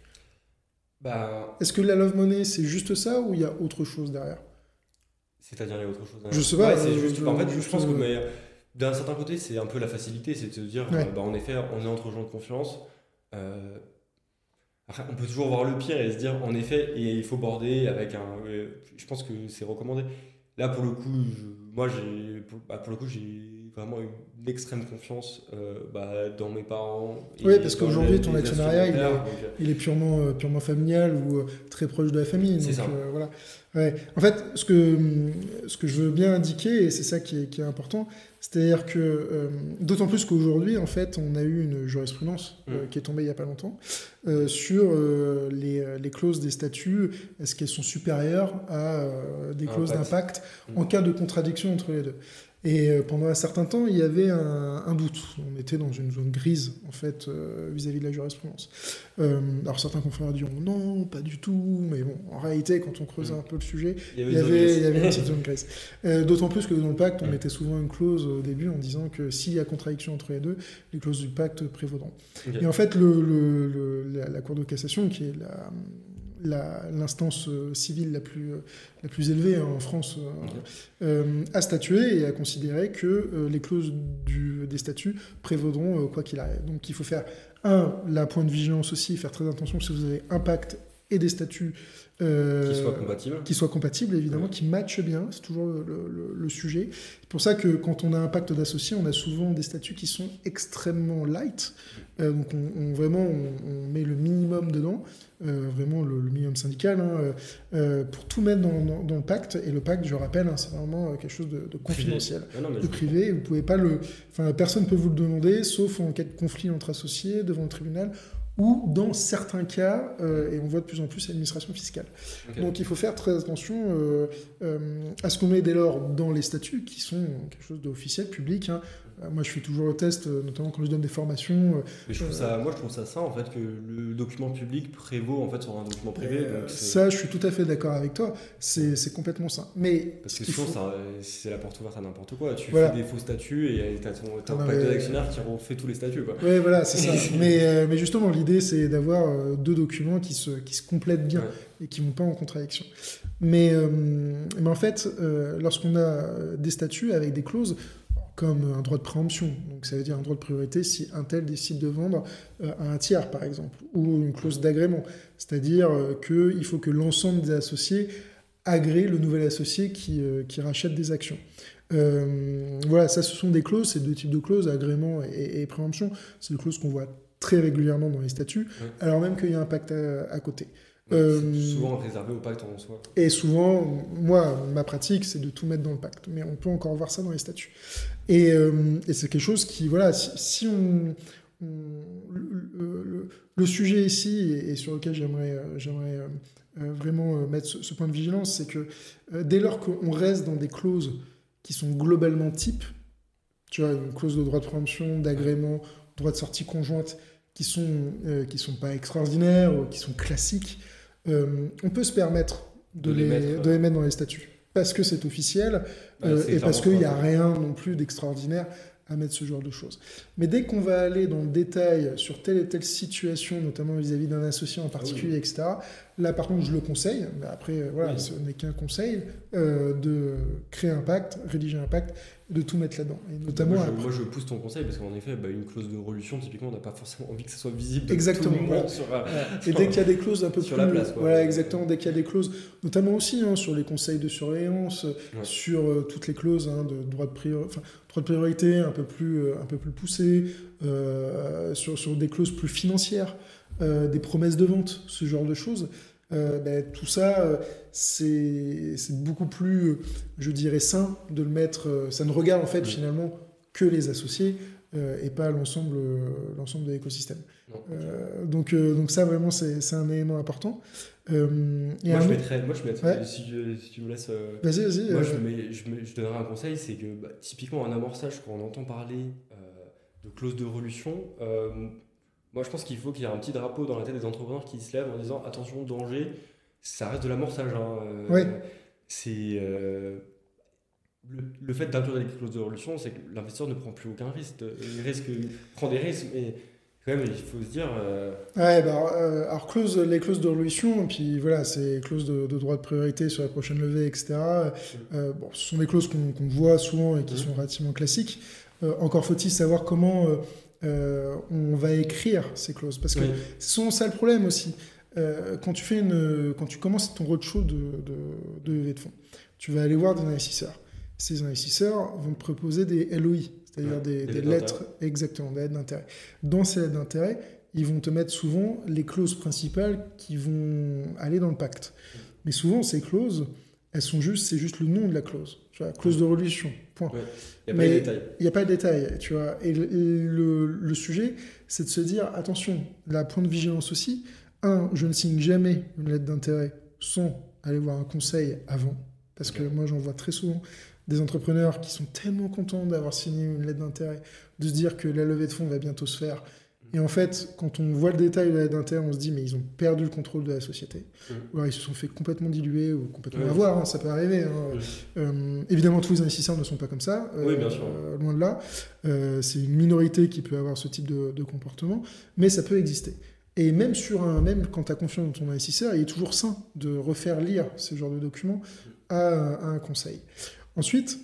Bah, Est-ce que la love money, c'est juste ça ou il y a autre chose derrière? C'est-à-dire il y a autre chose. hein. Je sais pas, Ouais, euh, juste. en fait, je pense que euh, mais, d'un certain côté, c'est un peu la facilité, c'est de se dire, Ouais. euh, bah, en effet, on est entre gens de confiance. euh, après, on peut toujours voir le pire et se dire, en effet, et il faut border avec un. euh, je pense que c'est recommandé. Là, pour le coup, je- moi, j'ai, pour, bah, pour le coup, j'ai vraiment une extrême confiance euh, bah, dans mes parents. et Oui, parce qu'aujourd'hui, ton actionnariat, il est- donc, euh, Il est purement, euh, purement familial ou euh, très proche de la famille. Donc, ça. voilà. Ouais. En fait, ce que, ce que je veux bien indiquer, et c'est ça qui est, qui est important, c'est-à-dire que, d'autant plus qu'aujourd'hui, en fait, on a eu une jurisprudence Mm. qui est tombée il n'y a pas longtemps sur les, les clauses des statuts, est-ce qu'elles sont supérieures à des clauses d'impact Mm. en cas de contradiction entre les deux? Et euh, pendant un certain temps, il y avait un, doute. On était dans une zone grise, en fait, euh, vis-à-vis de la jurisprudence. Euh, alors certains confrères diront non, pas du tout, mais bon, en réalité, quand on creusait mm. un peu le sujet, il y avait, une petite zone grise. D'autant plus que dans le pacte, on mettait souvent une clause au début en disant que s'il y a contradiction entre les deux, les clauses du pacte prévaudront. Et en fait, le, la, Cour de cassation, qui est la l'instance euh, civile la plus, euh, la plus élevée hein, en France euh, a statué et a considéré que les clauses du, des statuts prévaudront quoi qu'il arrive. Donc il faut faire, un, la point de vigilance aussi, faire très attention si vous avez un pacte et des statuts euh, qui soient compatibles. Qui soient compatibles, évidemment, qui matchent bien, c'est toujours le, sujet. C'est pour ça que quand on a un pacte d'associés, on a souvent des statuts qui sont extrêmement light. Euh, donc on, vraiment, on, met le minimum dedans, euh, vraiment le, minimum syndical, hein, pour tout mettre dans, dans, le pacte. Et le pacte, je rappelle, hein, c'est vraiment quelque chose de, confidentiel, ah de privé. Vous pouvez pas le, enfin, personne peut vous le demander, sauf en cas de conflit entre associés devant le tribunal ou dans certains cas, euh, et on voit de plus en plus l'administration fiscale. Donc il faut faire très attention euh, euh, à ce qu'on met dès lors dans les statuts, qui sont quelque chose d'officiel, public. Hein. Euh, moi, je fais toujours le test, euh, notamment quand je donne des formations. Euh, je trouve ça, moi, je trouve ça ça, en fait, que le document public prévaut en fait sur un document privé. ça, je suis tout à fait d'accord avec toi. C'est complètement ça. Mais parce que sinon, c'est la porte ouverte à n'importe quoi. Tu fais des faux statuts et tu as ton, ton ah, pacte d'actionnaire qui refait tous les statuts. Oui, voilà, c'est ça. mais, mais justement, l'idée, c'est d'avoir deux documents qui se, qui se complètent bien et qui ne vont pas en contradiction. Mais, mais en fait, lorsqu'on a des statuts avec des clauses, comme un droit de préemption. Donc ça veut dire un droit de priorité si un tel décide de vendre euh, à un tiers, par exemple, ou une clause d'agrément. C'est-à-dire euh, qu'il faut que l'ensemble des associés agrée le nouvel associé qui, euh, qui rachète des actions. voilà, ça ce sont des clauses, c'est deux types de clauses, agrément et, préemption. C'est des clauses qu'on voit très régulièrement dans les statuts, alors même qu'il y a un pacte à côté. Euh, souvent réservé au pacte en soi. Et souvent, moi, ma pratique, c'est de tout mettre dans le pacte. Mais on peut encore voir ça dans les statuts. Et, euh, c'est quelque chose qui, voilà, si, on. le, sujet ici, et, sur lequel j'aimerais euh, j'aimerais vraiment mettre ce, point de vigilance, c'est que dès lors qu'on reste dans des clauses qui sont globalement types, tu vois, une clause de droit de préemption, d'agrément, droit de sortie conjointe, qui sont, qui sont pas extraordinaires, ou qui sont classiques, euh, on peut se permettre de, les, mettre, dans les statuts parce que c'est officiel bah, euh, et parce qu'il n'y a rien non plus d'extraordinaire à mettre ce genre de choses. Mais dès qu'on va aller dans le détail sur telle et telle situation, notamment vis-à-vis d'un associé en particulier, etc., là par contre je le conseille, mais après euh, voilà, ce n'est qu'un conseil, de créer un pacte, rédiger un pacte de tout mettre là-dedans. Et notamment moi, je, pousse ton conseil parce qu'en effet, bah, une clause de rolution, typiquement, on n'a pas forcément envie que ça soit visible. exactement. et dès qu'il y a des clauses un peu sur plus, la place, voilà, exactement. Dès qu'il y a des clauses, notamment aussi hein, sur les conseils de surveillance, sur euh, toutes les clauses hein, de droit de, priorité, droit de priorité un peu plus, euh, un peu plus poussées, euh, sur, sur des clauses plus financières, des promesses de vente, ce genre de choses. Euh, ben, tout ça, euh, c'est beaucoup plus, je dirais, sain de le mettre. Euh, ça ne regarde en fait finalement que les associés et pas l'ensemble l'ensemble de l'écosystème. donc, donc ça, vraiment, c'est un élément important. moi, je mettrais, moi, je mettrais si, tu me laisses. vas-y, vas-y. Moi, je, je, je, donnerais un conseil c'est que bah, typiquement, en amorçage, quand on entend parler de clause de relution, moi, je pense qu'il faut qu'il y ait un petit drapeau dans la tête des entrepreneurs qui se lèvent en disant attention, danger, ça reste de l'amorçage. Hein. Euh, c'est. Euh, le, fait d'inclure des clauses de résolution, c'est que l'investisseur ne prend plus aucun risque. Il, risque, prend des risques, mais quand même, il faut se dire. Euh, ouais, bah, alors, clause, les clauses de résolution, puis voilà, c'est clauses de, droit de priorité sur la prochaine levée, etc. bon, ce sont des clauses qu'on voit souvent et qui mmh. sont relativement classiques. encore faut-il savoir comment euh, on va écrire ces clauses. Parce que c'est souvent ça le problème aussi. Euh, quand, tu fais une, quand tu commences ton roadshow de, de, levée de fonds, tu vas aller voir des investisseurs. Ces investisseurs vont te proposer des LOI, c'est-à-dire des, lettres, exactement, des lettres d'intérêt. Dans ces lettres d'intérêt, ils vont te mettre souvent les clauses principales qui vont aller dans le pacte. Mais souvent, ces clauses, elles sont juste, c'est juste le nom de la clause. Tu vois, clause de religion, point. Il n'y a pas de détail. Il n'y a pas de détail, tu vois. Et le, le, sujet, c'est de se dire, attention, la point de vigilance aussi, un, je ne signe jamais une lettre d'intérêt sans aller voir un conseil avant, parce que moi j'en vois très souvent des entrepreneurs qui sont tellement contents d'avoir signé une lettre d'intérêt, de se dire que la levée de fonds va bientôt se faire. Et en fait, quand on voit le détail de d'intérêt, on se dit, mais ils ont perdu le contrôle de la société. Mm. Ou alors ils se sont fait complètement diluer ou complètement avoir, hein, ça peut arriver. hein. Mm. Euh, évidemment, tous les investisseurs ne sont pas comme ça, euh, Oui, bien sûr. euh, loin de là. C'est une minorité qui peut avoir ce type de, de comportement, mais ça peut exister. Et même sur un, même quand tu as confiance dans ton investisseur, il est toujours sain de refaire lire ce genre de documents à, à un conseil. Ensuite,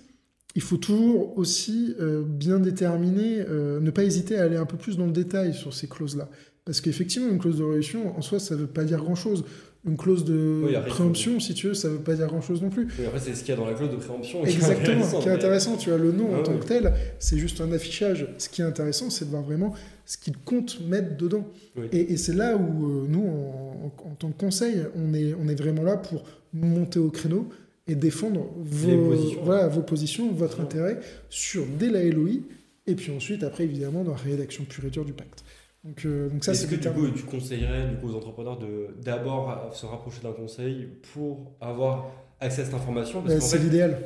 il faut toujours aussi euh, bien déterminer, euh, ne pas hésiter à aller un peu plus dans le détail sur ces clauses-là. Parce qu'effectivement, une clause de révolution, en soi, ça ne veut pas dire grand-chose. Une clause de Oui, préemption, si tu veux, ça ne veut pas dire grand-chose non plus. Oui, après, c'est ce qu'il y a dans la clause de préemption. qui est Exactement, intéressant, qui est mais- intéressant, tu vois, le nom en Ah tant ouais. que tel, c'est juste un affichage. Ce qui est intéressant, c'est de voir vraiment ce qu'ils comptent mettre dedans. Et, et c'est là où euh, nous, en, en- en tant que conseil, on est, on est vraiment là pour monter au créneau et défendre vos positions. voilà, vos positions, votre Ouais. intérêt sur dès la LOI, et puis ensuite, après, évidemment, dans la rédaction pure et dure du pacte. Donc, euh, donc ça, Est-ce que du déterminant. coup, tu conseillerais du coup, aux entrepreneurs de d'abord se rapprocher d'un conseil pour avoir accès à cette information? Parce Bah, qu'en c'est fait, l'idéal.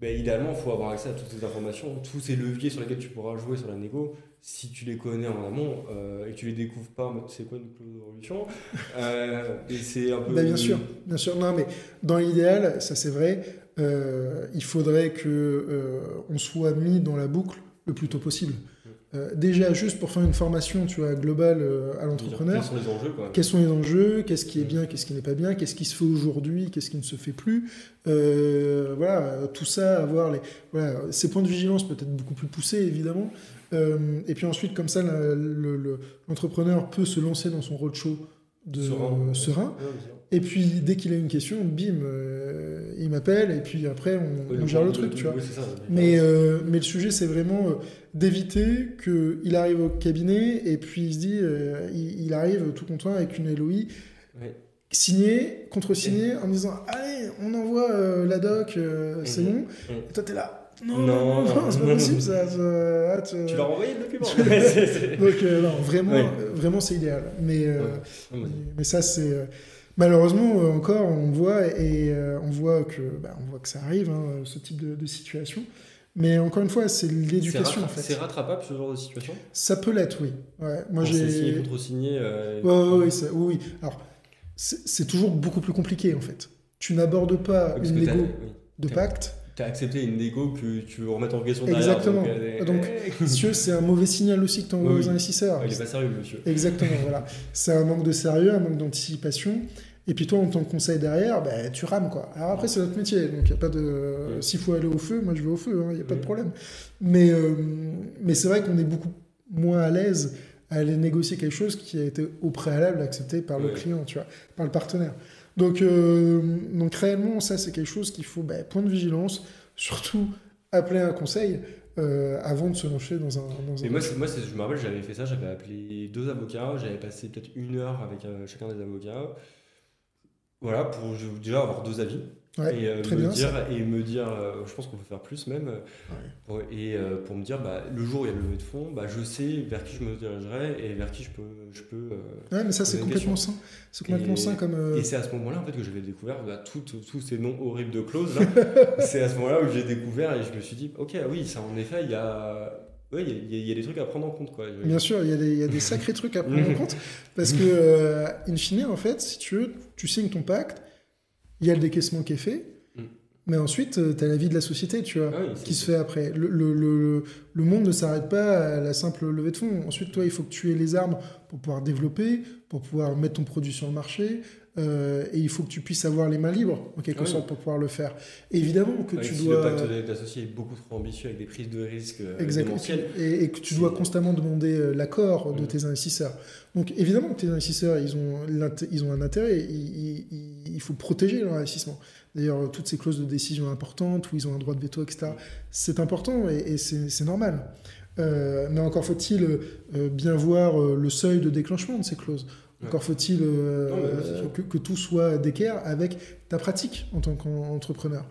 ben, idéalement, il faut avoir accès à toutes ces informations, tous ces leviers sur lesquels tu pourras jouer sur la négo. Si tu les connais en amont euh, et que tu les découvres pas, mais c'est quoi une clause de révolution euh, Et c'est un peu. Bah, bien sûr, bien sûr. Non, mais dans l'idéal, ça c'est vrai, euh, il faudrait que euh, on soit mis dans la boucle le plus tôt possible. Euh, déjà, juste pour faire une formation, tu vois, globale à Quels l'entrepreneur. sont les enjeux. Quels sont les enjeux Qu'est-ce qui est bien Qu'est-ce qui n'est pas bien Qu'est-ce qui se fait aujourd'hui Qu'est-ce qui ne se fait plus Voilà, tout ça, avoir les, voilà, ces points de vigilance peut-être beaucoup plus poussés, évidemment. Euh, et puis ensuite, comme ça, la- le- le- l'entrepreneur peut se lancer dans son roadshow de Serein. sûr. Et puis, dès qu'il a une question, bim, euh, il m'appelle, et puis après, on, Oui, on donc, gère le truc, oui, tu vois. oui, c'est ça. Mais, euh, mais le sujet, c'est vraiment euh, d'éviter qu'il arrive au cabinet, et puis il se dit, il, il arrive tout content avec une LOI signée, contre-signée, en disant, allez, on envoie la doc, c'est Mhm. bon. Et toi, t'es là, non, Non, non, non, non, c'est pas possible, ça. ça- ah, tu- Tu leur as envoyé le document Donc, euh, non, vraiment, Ouais. euh, vraiment c'est idéal. Mais, euh, Ouais. Non, mais- mais ça, c'est. Malheureusement, euh, encore, on voit et euh, on voit que, bah, on voit que ça arrive, hein, ce type de, de situation. Mais encore une fois, c'est l'éducation en fait. C'est rattrapable ce genre de situation? Ça peut l'être, oui. Ouais, moi signé, j'ai. euh, ouais, ouais, ça- oui, oui. Alors, c'est toujours beaucoup plus compliqué en fait. Tu n'abordes pas parce une négo oui. de t'as- pacte. T'as accepté une négo que tu veux remettre en question derrière. Exactement. Donc, Donc, Si tu veux, c'est un mauvais signal aussi que tu envoies Oui, aux investisseurs. Ah, il est pas sérieux, monsieur. Exactement, voilà. C'est un manque de sérieux, un manque d'anticipation. Et puis toi, en tant que conseil derrière, bah, tu rames, quoi. Alors après, c'est notre métier, donc il a pas de... Oui. S'il faut aller au feu, moi je vais au feu, il n'y a pas de problème. Mais, euh, mais c'est vrai qu'on est beaucoup moins à l'aise à aller négocier quelque chose qui a été au préalable accepté par le client, tu vois, par le partenaire. Donc, euh, donc réellement, ça, c'est quelque chose qu'il faut, bah, point de vigilance, surtout appeler un conseil euh, avant de se lancer dans un... Dans un Et moi, moi je me rappelle, j'avais fait ça, j'avais appelé deux avocats, j'avais passé peut-être une heure avec euh, chacun des avocats. Voilà, pour déjà avoir deux avis. Ouais, et, euh, très me bien, dire, et me dire, euh, je pense qu'on peut faire plus même, Ouais. et euh, pour me dire, bah, le jour où il y a le levée de fonds, bah, je sais vers qui je me dirigerai et vers qui je peux. Je peux Ouais, mais ça, c'est complètement sain. C'est complètement Et- sain comme. Et c'est à ce moment-là en fait que j'avais découvert bah, tous ces noms horribles de clauses. c'est à ce moment-là où j'ai découvert et je me suis dit, ok, ah oui, ça en effet, il y a, ouais, il y, a- y y des trucs à prendre en compte. Quoi. Bien sûr, il y, a des- il y a des sacrés trucs à prendre en compte. Parce que, in fine, en fait, si tu veux, tu signes ton pacte, il y a le décaissement qui est fait, Mm. mais ensuite, tu as la vie de la société, tu vois, Ah oui, qui se fait après. Le, le- le- le monde ne s'arrête pas à la simple levée de fonds. Ensuite, toi, il faut que tu aies les armes pour pouvoir développer, pour pouvoir mettre ton produit sur le marché, euh, et il faut que tu puisses avoir les mains libres, en quelque Ah oui. sorte, pour pouvoir le faire. évidemment que Ouais, tu si dois... le pacte d'associé est beaucoup trop ambitieux avec des prises de risques euh, Exactement. Et, et que tu dois constamment demander euh, l'accord de Mm. tes investisseurs. Donc évidemment que tes investisseurs, ils ont, ils ont un intérêt, il, il- il- il faut protéger leur investissement. D'ailleurs, toutes ces clauses de décision importantes, où ils ont un droit de veto, etc., c'est important et, et c'est c'est normal. Euh, mais encore faut-il euh, bien voir euh, le seuil de déclenchement de ces clauses. Encore faut-il euh, sûr. que, que tout soit d'équerre avec ta pratique en tant qu'entrepreneur.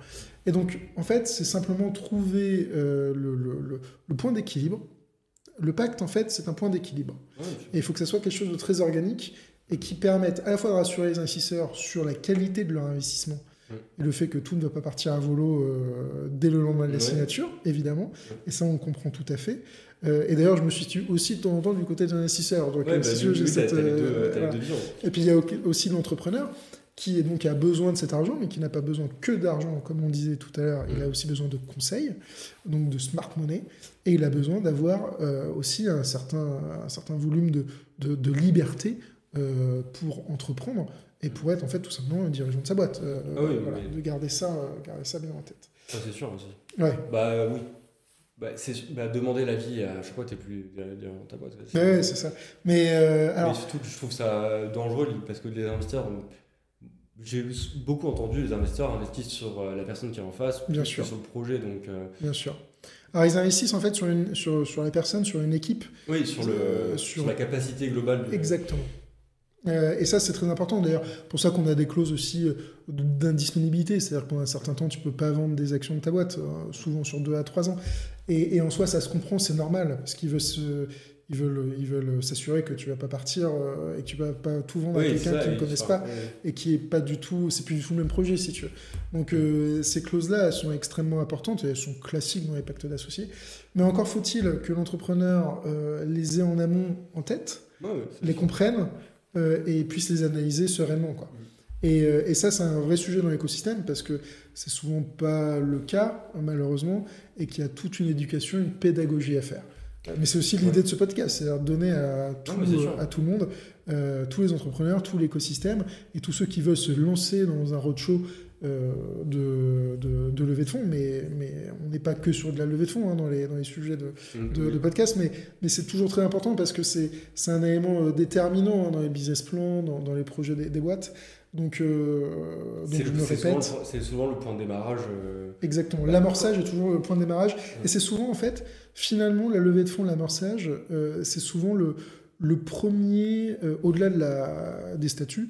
Et donc, en fait, c'est simplement trouver euh, le, le- le- le point d'équilibre. Le pacte, en fait, c'est un point d'équilibre. Ouais, Et il faut que ça soit quelque chose de très organique et qui permette à la fois de rassurer les investisseurs sur la qualité de leur investissement et le fait que tout ne va pas partir à volo euh, dès le lendemain de la signature, évidemment. Et ça, on comprend tout à fait. Euh, et d'ailleurs, je me suis aussi de temps en temps du côté des investisseurs. Donc, Ouais, euh, bah, j'ai cette, t'as les deux, euh, les deux. Et puis il y a aussi l'entrepreneur qui est donc a besoin de cet argent, mais qui n'a pas besoin que d'argent, comme on disait tout à l'heure. Il a aussi besoin de conseils, donc de smart money, et il a besoin d'avoir euh, aussi un certain, un certain volume de, de, de liberté euh, pour entreprendre et pour être en fait tout simplement un dirigeant de sa boîte. Euh, Ah oui, voilà, mais- De garder ça, garder ça bien en tête. Ça, c'est sûr aussi. Ouais. Bah oui. Bah, c'est, bah, demander l'avis à chaque fois, t'es plus dans ta boîte. Ouais, c'est ça. Mais euh, Mais surtout je trouve ça dangereux parce que les investisseurs, j'ai beaucoup entendu les investisseurs investissent sur euh, la personne qui est en face, Bien sûr. sur le projet. Donc euh, bien sûr. Alors ils investissent en fait sur, une, sur, sur les personnes, sur une équipe oui, sur, le, Euh, sur... sur- la capacité globale. Du... Exactement. Et ça, c'est très important. D'ailleurs, pour ça qu'on a des clauses aussi d'indisponibilité. C'est-à-dire qu'en un certain temps, tu peux pas vendre des actions de ta boîte, euh, souvent sur 2 à 3 ans. Et, et en soi, ça se comprend, c'est normal, parce qu'ils veulent se- ils veulent, ils veulent s'assurer que tu vas pas partir euh, et que tu vas pas tout vendre Oui, à quelqu'un qui ne enfin, pas ouais. et qui est pas du tout, c'est plus du tout le même projet si tu veux. Donc euh, ces clauses-là, elles sont extrêmement importantes et elles sont classiques dans les pactes d'associés. Mais encore faut-il que l'entrepreneur euh, les ait en amont en tête Ouais, ouais, c'est les sûr. euh, et puissent les analyser sereinement. Quoi. Et, euh, et ça, c'est un vrai sujet dans l'écosystème parce que c'est souvent pas le cas, malheureusement, et qu'il y a toute une éducation, une pédagogie à faire. Mais c'est aussi l'idée de ce podcast, c'est-à-dire donner à tout, à tout le monde, euh, tous les entrepreneurs, tout l'écosystème, et tous ceux qui veulent se lancer dans un roadshow euh, de, de, de levée de fonds. Mais, mais on n'est pas que sur de la levée de fonds hein, dans, les, dans les sujets de, de, Oui. de podcast, mais, mais c'est toujours très important parce que c'est un élément euh, déterminant hein, dans les business plans, dans, dans les projets des, des boîtes. Donc, euh, donc C'est je me répète. le point- c'est souvent le point de démarrage. euh, Exactement. L'amorçage est toujours le point de démarrage. Et c'est souvent, en fait, finalement, la levée de fonds, l'amorçage, euh, c'est souvent le, le premier, au-delà de la, des statuts,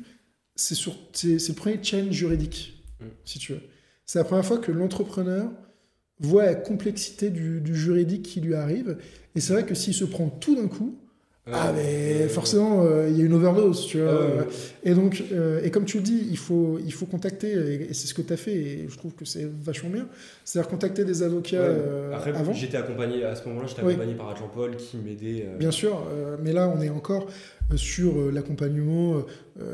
c'est sur- c'est c'est le premier challenge juridique, Mm. si tu veux. C'est la première fois que l'entrepreneur voit la complexité du, du juridique qui lui arrive. Et c'est vrai que s'il se prend tout d'un coup, ah, euh, mais euh, forcément, euh, il y a une overdose, tu vois. ah. Et donc, euh, et comme tu le dis, il faut, il faut contacter, et, c'est ce que tu as fait, et je trouve que c'est vachement bien, c'est-à-dire contacter des avocats Ouais. Après, avant, j'étais accompagné à ce moment-là, j'étais accompagné par Jean Paul qui m'aidait. bien sûr, mais là, on est encore sur l'accompagnement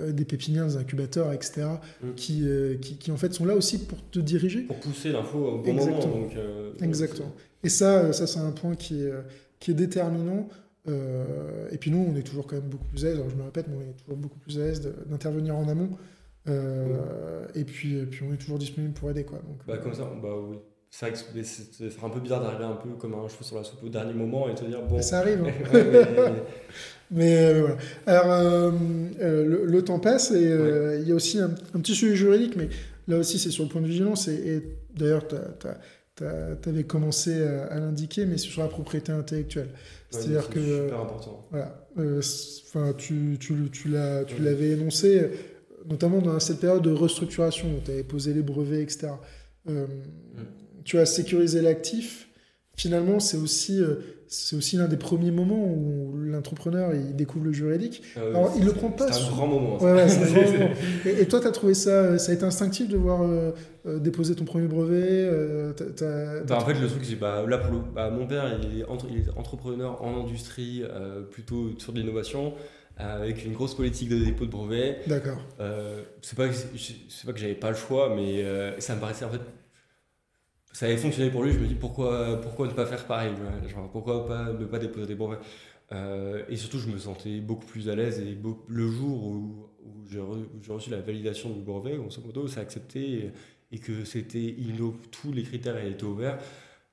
des pépinières, des incubateurs, etc., Mm. qui, qui, qui, en fait sont là aussi pour te diriger. pour pousser l'info au bon Exactement. moment. Donc, euh, Exactement. Et ça, ça c'est un point qui est, qui est déterminant. Euh, et puis nous, on est toujours quand même beaucoup plus à l'aise, alors je me répète, mais on est toujours beaucoup plus à l'aise d'intervenir en amont. Euh, et, puis, et puis on est toujours disponible pour aider. Quoi. Donc, Bah, euh, comme ça, bah oui. C'est vrai que c'est- c'est c'est un peu bizarre d'arriver un peu comme un cheveu sur la soupe au dernier moment et te dire bon. Ça arrive. hein. Ouais, mais- Mais voilà. Alors, euh, euh, le, le temps passe et il y a aussi un, un petit sujet juridique, mais là aussi, c'est sur le point de vigilance. Et, et d'ailleurs, tu avais commencé à, à l'indiquer, mais c'est sur la propriété intellectuelle. C'est-à-dire c'est que. super important. Voilà. Euh, Enfin, tu, tu, tu tu l'avais énoncé, notamment dans cette période de restructuration où tu avais posé les brevets, etc. Euh, Tu as sécurisé l'actif. Finalement, c'est aussi, euh, c'est aussi l'un des premiers moments où l'entrepreneur il découvre le juridique. Euh, Alors, il le prend pas C'est un sous- grand moment. Ouais, ouais, et, et toi, tu as trouvé ça, ça a été instinctif de voir euh, euh, déposer ton premier brevet euh, Bah, en fait, le truc, c'est bah, là pour le, bah, mon père, il est, entre- il est entrepreneur en industrie, euh, plutôt sur de l'innovation, euh, avec une grosse politique de dépôt de brevets. D'accord. Euh, c'est pas, pas que j'avais pas le choix, mais euh, ça me paraissait en fait. Ça avait fonctionné pour lui, je me dis pourquoi, pourquoi ne pas faire pareil ouais, genre, Pourquoi pas, ne pas déposer des brevets Euh, Et surtout, je me sentais beaucoup plus à l'aise. Et beau- le jour où, où j'ai re- reçu la validation du brevet, grosso modo, c'est accepté et, et que c'était tous les critères étaient ouverts.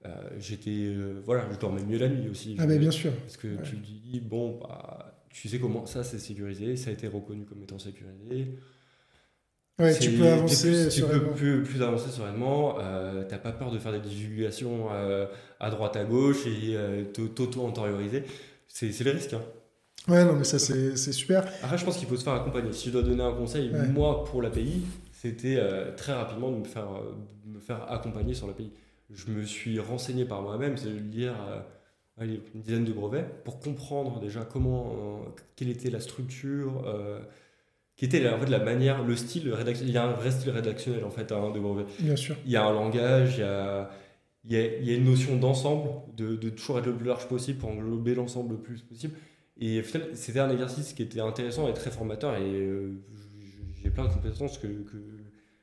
euh, j'étais euh, voilà je dormais mieux la nuit aussi Ah, mais bien sûr. parce que tu te dis bon bah tu sais comment ça c'est sécurisé ça a été reconnu comme étant sécurisé Ouais, tu peux avancer plus, tu peux plus, plus avancer sereinement. Euh, T'as pas peur de faire des divulgations euh, à droite à gauche et euh, t'auto-antérioriser. C'est le risque. hein. Ouais, non, mais ça, c'est super. Après, je pense qu'il faut se faire accompagner. Si je dois donner un conseil, Ouais. moi, pour l'API, c'était euh, très rapidement de me faire, euh, me faire accompagner sur l'API. Je me suis renseigné par moi-même, c'est de lire une dizaine de brevets pour comprendre déjà comment, quelle était la structure, qui était en fait la manière, le style rédactionnel. Il y a un vrai style rédactionnel en fait hein, de brevet. Bien sûr. Il y a un langage, il y a, il y a, il y a une notion d'ensemble, de, de, toujours être le plus large possible pour englober l'ensemble le plus possible. Et c'était un exercice qui était intéressant et très formateur. Et euh, j'ai plein de compétences que, que,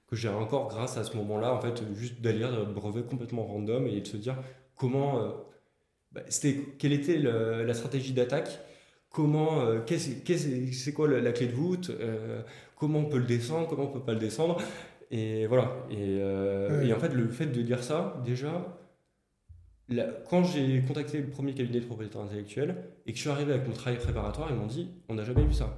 que j'ai encore grâce à ce moment-là, en fait, juste d'aller lire un brevet complètement random et de se dire comment. Euh, bah, c'était, quelle était le, la stratégie d'attaque comment, euh, c'est quoi la, clé de voûte, euh, comment on peut le descendre, comment on peut pas le descendre. Et voilà. Et, euh, et en fait, le fait de dire ça, déjà, quand j'ai contacté le premier cabinet de propriétaire intellectuel et que je suis arrivé avec mon travail préparatoire, ils m'ont dit on n'a jamais vu ça.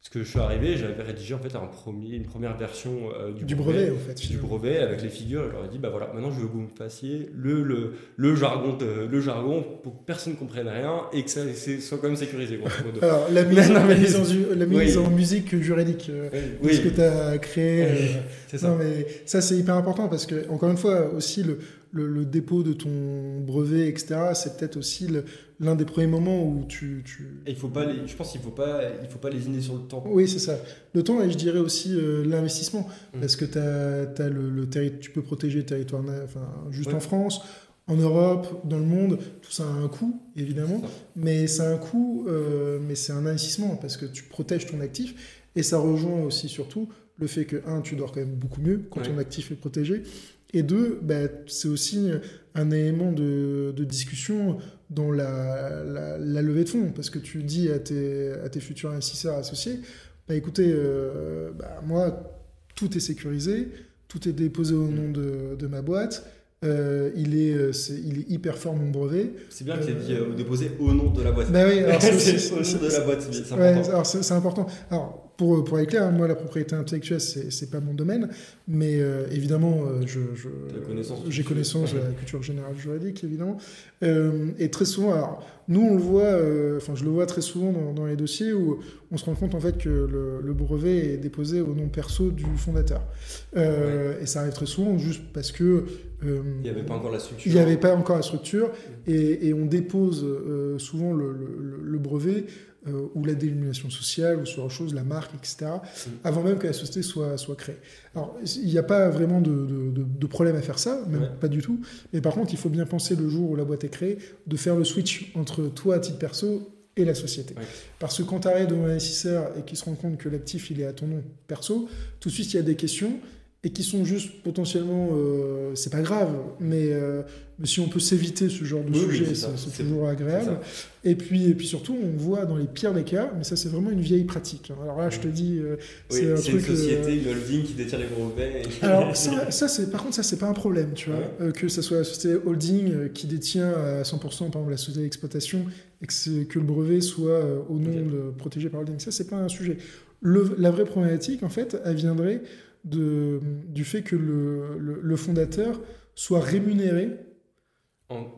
Parce que je suis arrivé, j'avais rédigé en fait un premier, une première version euh, du, brevet, en fait, du brevet avec les figures. Et je leur ai dit bah voilà, maintenant je veux que vous me fassiez le, le, le jargon, le jargon pour que personne ne comprenne rien et que ça soit quand même sécurisé. Alors la mise, en, la mise, en, musique juridique, euh, ce que tu as créé. Euh, c'est ça. Non, mais ça c'est hyper important parce que encore une fois aussi le, le, dépôt de ton brevet, etc., c'est peut-être aussi l'un des premiers moments où tu. il faut pas je pense qu'il ne faut, pas, il faut pas lésiner sur le temps. Oui, c'est ça. Le temps, et je dirais aussi euh, l'investissement. Mm. Parce que as, as le, le tu peux protéger le territoire enfin, juste en France, en Europe, dans le monde. Tout ça a un coût, évidemment. Mais c'est un coût, euh, mais c'est un investissement parce que tu protèges ton actif. Et ça rejoint aussi, surtout, le fait que, un, tu dors quand même beaucoup mieux quand ton actif est protégé. Et deux, bah, c'est aussi un élément de, discussion dans la, la, levée de fonds, parce que tu dis à tes, à tes futurs investisseurs associés, bah, écoutez, euh, bah, moi, tout est sécurisé, tout est déposé au nom de, de ma boîte, euh, il, est, euh, il est hyper fort mon brevet. C'est bien qu'il ait dit déposé au nom de la boîte. Bah oui, c'est au nom de la boîte, c'est important. c'est important. Alors, pour, pour être clair, moi, la propriété intellectuelle, c'est pas mon domaine, mais euh, évidemment, euh, je, j'ai connaissance de la culture générale juridique, évidemment. Euh, et très souvent, alors, nous, on le voit, enfin, je le vois très souvent dans, dans, les dossiers où on se rend compte, en fait, que le, le brevet est déposé au nom perso du fondateur. Et ça arrive très souvent juste parce que... il n'y avait pas encore la structure. Il n'y avait pas encore la structure, et, et on dépose souvent le, le, le brevet euh, ou la dénomination sociale, ou sur autre chose, la marque, etc., mm. avant même que la société soit, soit créée. Alors, il n'y a pas vraiment de, de, problème à faire ça, même pas du tout. Mais par contre, il faut bien penser le jour où la boîte est créée, de faire le switch entre toi à titre perso et la société. Parce que quand tu arrives devant un investisseur et qu'il se rend compte que l'actif il est à ton nom perso, tout de suite il y a des questions et qui sont juste potentiellement, euh, c'est pas grave, mais, euh, mais, si on peut s'éviter ce genre de sujet, c'est toujours agréable. Et puis, et puis surtout, on voit dans les pires des cas, mais ça c'est vraiment une vieille pratique. Alors là, je te dis, euh, c'est un truc. une société, une holding qui détient les brevets. Alors ça, ça c'est, par contre, ça c'est pas un problème, tu vois, que ça soit la société holding qui détient à 100% par exemple la société d'exploitation et que, que, le brevet soit au nom de protégé par holding. Ça c'est pas un sujet. Le, la vraie problématique, en fait, elle viendrait de, du fait que le, le, fondateur soit rémunéré.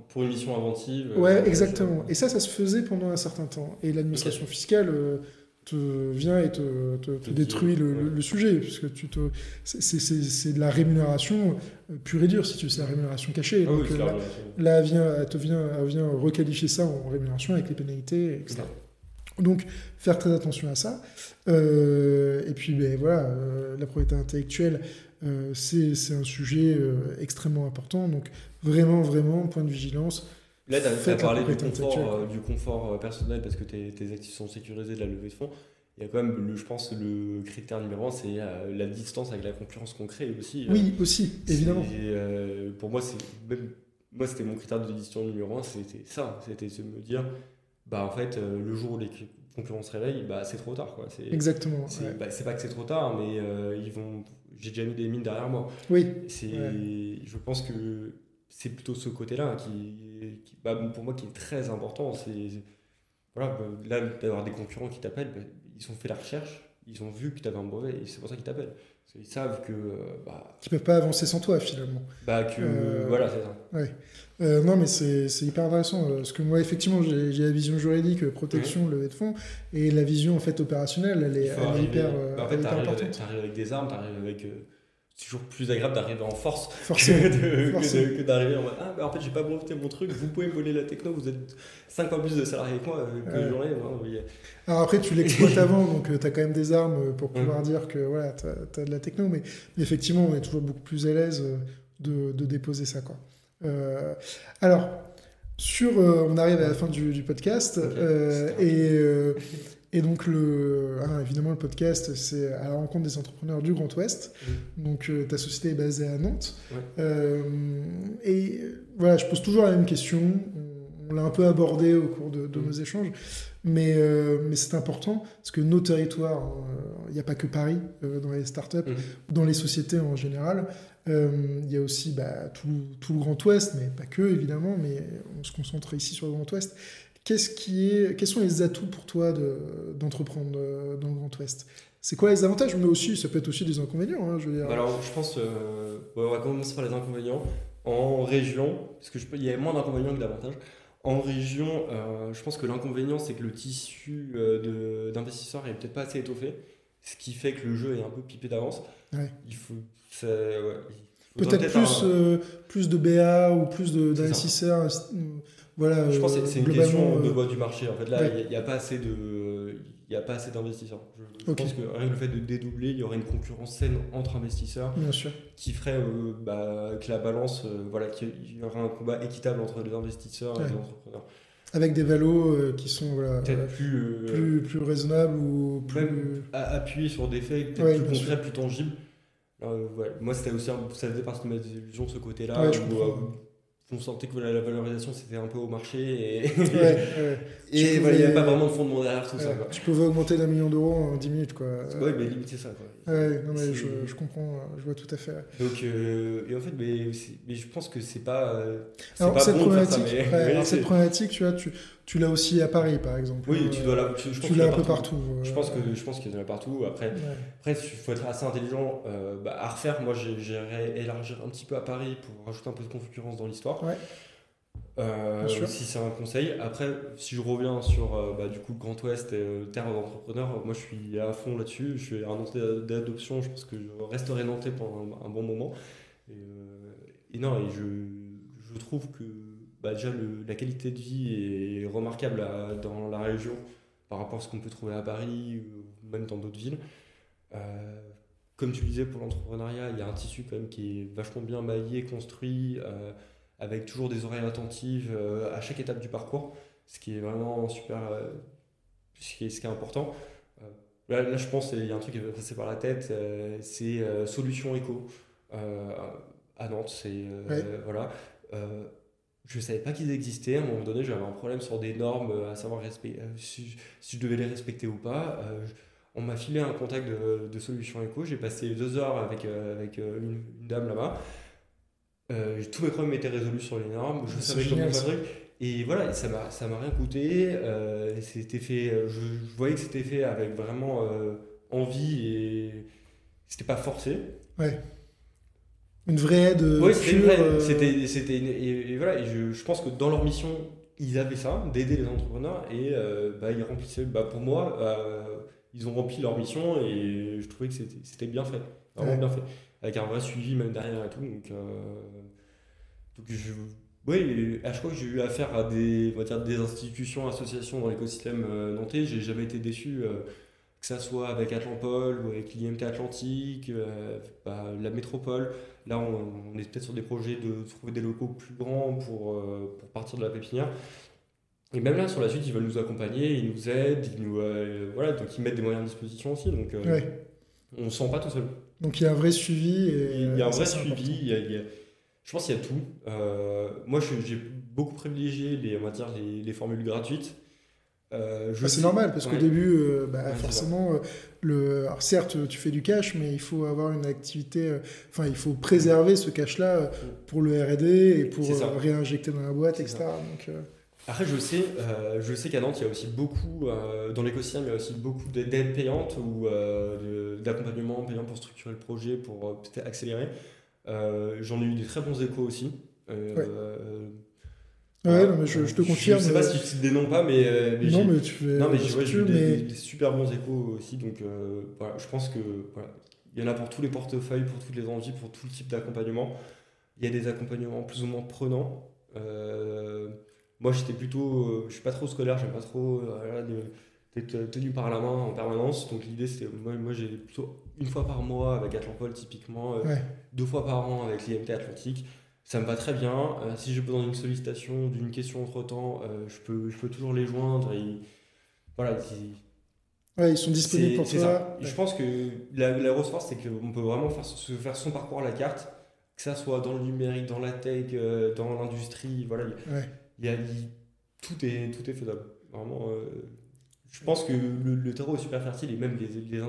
pour une mission inventive. Ouais, euh, exactement. Et ça, ça se faisait pendant un certain temps. Et l'administration fiscale euh, te vient et te, te, détruit le, le, sujet, puisque tu te, c'est, de la rémunération euh, pure et dure, si tu veux, c'est la rémunération cachée. Ah Donc, là, là, vient, elle, te vient, elle vient requalifier ça en rémunération avec les pénalités, etc. Donc, faire très attention à ça. Euh, et puis, ben, voilà, euh, la propriété intellectuelle, euh, c'est un sujet extrêmement important. Donc, vraiment, vraiment, point de vigilance. Là, tu as, parlé du confort, du confort, personnel parce que tes, tes, actifs sont sécurisés de la levée de fonds. Il y a quand même, le, je pense, le critère numéro un, c'est la distance avec la concurrence qu'on crée aussi. Oui, aussi, évidemment. pour moi, c'est moi, c'était mon critère de décision numéro un, c'était ça, c'était de me dire bah en fait, euh, le jour où les concurrents se réveillent, bah, c'est trop tard. Quoi. Exactement. C'est bah, pas que c'est trop tard, mais euh, ils vont. J'ai déjà mis des mines derrière moi. Oui. C'est. Je pense que c'est plutôt ce côté-là qui, qui bah, pour moi qui est très important. C'est voilà, bah, là d'avoir des concurrents qui t'appellent, ils ont fait la recherche, ils ont vu que tu avais un brevet et c'est pour ça qu'ils t'appellent. Ils savent que. Euh, bah, Ils peuvent pas avancer sans toi finalement. Bah, que. voilà, c'est ça. Ouais. Euh, non, mais c'est hyper intéressant. Euh, parce que moi, effectivement, j'ai la vision juridique, protection, levée de fonds, et la vision en fait opérationnelle, elle est, hyper, bah, en fait, tu arrives, avec des armes, tu arrives avec toujours plus agréable d'arriver en force Forcément. que d'arriver en mode Ah, bah, en fait, j'ai pas monté mon truc, vous pouvez me voler la techno, vous êtes 5 fois plus de salariés que moi, euh, que j'en ai. hein, oui. Alors après, tu l'exploites avant, donc tu as quand même des armes pour Mm. pouvoir dire que voilà, tu as, de la techno, mais, effectivement, on est toujours beaucoup plus à l'aise euh, de, de déposer ça. Quoi. Euh, alors, sur, euh, on arrive à la fin du, du podcast, euh, et, euh, et donc, le, hein, évidemment, le podcast, c'est à la rencontre des entrepreneurs du Grand Ouest. Donc, euh, ta société est basée à Nantes. Ouais. Euh, et voilà, je pose toujours la même question. On, on l'a un peu abordé au cours de, de Mm. nos échanges, mais, euh, mais c'est important parce que nos territoires, il n'y a pas que Paris dans les startups, Mhm. dans les sociétés en général. Il y a aussi bah, tout, tout le Grand Ouest, mais pas que évidemment, mais on se concentre ici sur le Grand Ouest. Qu'est-ce qui est, quels sont les atouts pour toi de- d'entreprendre euh, dans le Grand Ouest? C'est quoi les avantages? Mais aussi, ça peut être aussi des inconvénients. hein, je veux dire. Bah alors, je pense, euh, ouais, on va commencer par les inconvénients. En région, parce que je peux, il y a moins d'inconvénients que d'avantages. En région, euh, je pense que l'inconvénient, c'est que le tissu euh, d'investisseurs est peut-être pas assez étoffé, ce qui fait que le jeu est un peu pipé d'avance. Ouais. Il faut, ouais, Peut-être plus, un- euh, plus de BA ou plus d'investisseurs. Euh, Voilà, Je pense que euh, c'est- une question de euh, voie du marché. En fait, là, ouais. il n'y a, pas assez de, il y a pas assez d'investisseurs. Je, pense que rien que le fait de dédoubler, il y aurait une concurrence saine entre investisseurs Bien sûr. qui ferait euh, bah, que la balance, euh, voilà, qu'il y aurait un combat équitable entre les investisseurs et Ouais. les entrepreneurs. Avec des valos euh, qui sont voilà, Peut-être euh, plus, euh, plus, plus raisonnables ou plus. Même- sur des faits peut-être Ouais, plus concrets, plus tangibles. Alors, euh, ouais, moi, c'était aussi, un- ça faisait partie de mes illusions de ce côté-là, Ouais, où, euh, on sentait que la, la valorisation c'était un peu au marché et, Ouais, ouais. et Tu voilà, il n'y avait pas vraiment de fondement derrière tout ça. Ouais, Quoi. Tu pouvais augmenter d'un million d'euros en 10 minutes. Quoi. Ouais, mais limite, c'est ça. Quoi. Ouais, non, mais je, je comprends, je vois tout à fait. Donc, euh, et en fait, mais, je pense que c'est pas, Alors, pas cette, bon ça. Mais, alors, cette problématique, tu vois, tu, tu l'as aussi à Paris, par exemple. oui, tu dois la, je, je Tu y l'as un peu partout. Je pense que je pense qu'il y en a partout. Après, ouais. après, il faut être assez intelligent euh, bah, à refaire. Moi, j'irais élargir un petit peu à Paris pour rajouter un peu de concurrence dans l'histoire. Ouais. Euh, si c'est un conseil. Après, si je reviens sur euh, bah, du coup Grand Ouest et euh, terre d'entrepreneurs, moi je suis à fond là-dessus. Je suis un nantais d'adoption. Je pense que je resterai nantais pendant un, un bon moment. Et, et non, et je, je trouve que bah, déjà le- la qualité de vie est remarquable à- dans la région par rapport à ce qu'on peut trouver à Paris ou même dans d'autres villes. Euh, comme tu le disais, pour l'entrepreneuriat, il y a un tissu quand même qui est vachement bien maillé, construit, euh, avec toujours des oreilles attentives euh, à chaque étape du parcours, ce qui est vraiment super, ce, qui est, ce qui est important. Là, là, je pense qu'il y a un truc qui va passer par la tête, c'est Solution Éco à Nantes. C'est, Ouais. voilà. Je ne savais pas qu'ils existaient. À un moment donné, j'avais un problème sur des normes, euh, à savoir respect- euh, si, si je devais les respecter ou pas. Euh, je- on m'a filé un contact de, de Solution Eco. J'ai passé deux heures avec, avec une, une dame là-bas. Euh, tous mes problèmes étaient résolus sur les normes. Je savais comment truc. Et voilà, ça m'a ça m'a rien coûté. Euh, c'était fait, je, je voyais que c'était fait avec vraiment euh, envie et c'était pas forcé. Ouais. Une vraie aide. Oui, c'était une vraie- euh, c'était- c'était une- et, et voilà, et je, je pense que dans leur mission, ils avaient ça, d'aider les entrepreneurs, et euh, bah, ils remplissaient, bah, pour moi, euh, ils ont rempli leur mission, et je trouvais que c'était c'était bien fait, vraiment Ouais. bien fait, avec un vrai suivi même derrière et tout, donc, euh, donc je... Oui, à chaque fois que j'ai eu affaire à des, on va dire, des institutions, associations dans l'écosystème euh, nantais, j'ai jamais été déçu, euh, que ça soit avec Atlampol ou avec l'IMT Atlantique, euh, bah, la métropole. Là, on, on est peut-être sur des projets de trouver des locaux plus grands pour, euh, pour partir de la pépinière. Et même là, sur la suite, ils veulent nous accompagner, ils nous aident, ils nous, euh, voilà, donc ils mettent des moyens à disposition aussi. Donc, euh, Ouais. on ne se sent pas tout seul. Donc il y a un vrai suivi. Et, Il y a un vrai suivi, il y a- il y a- je pense qu'il y a tout. Euh, moi, j'ai beaucoup privilégié les, on va dire, les, les formules gratuites. Euh, je Ah, c'est normal parce qu'au Ouais. début, euh, bah, Ouais, forcément, euh, le... Alors, certes, tu fais du cash, mais il faut avoir une activité. Enfin, il faut préserver ce cash-là euh, pour le R&D et pour réinjecter dans la boîte, etc. Donc, Après, je sais, je sais qu'à Nantes, il y a aussi beaucoup, dans l'écosystème, il y a aussi beaucoup d'aide- d'aides payantes ou d'accompagnement payant pour structurer le projet, pour peut-être accélérer. J'en ai eu des très bons échos aussi. Ouais. Euh, Ouais, voilà. non, mais je, je te confirme. Je sais pas euh, si je cite des noms pas, mais, euh, mais non, mais tu fais. non, mais j'ai ouais, tu eu des, mais- des- des super bons échos aussi. Donc euh, voilà, je pense que voilà, Il y en a pour tous les portefeuilles, pour toutes les envies, pour tout le type d'accompagnement. Il y a des accompagnements plus ou moins prenants. Euh, moi, j'étais plutôt. Euh, je suis pas trop scolaire, j'aime pas trop d'être tenu par la main en permanence. Donc l'idée, c'était. Moi, moi j'ai plutôt une fois par mois avec Atlampol, typiquement, deux fois par an avec l'IMT Atlantique ça me va très bien. si j'ai besoin d'une sollicitation, d'une question entre temps, je, peux, je peux toujours les joindre. Et, voilà, Ouais, ils sont disponibles pour toi. Je pense que la, la grosse force, c'est qu'on peut vraiment faire, se faire son parcours à la carte, que ça soit dans le numérique, dans la tech, euh, dans l'industrie. Voilà, il, y a, tout, est, tout est faisable. Vraiment, euh, je pense que le, le, terreau est super fertile et même les, les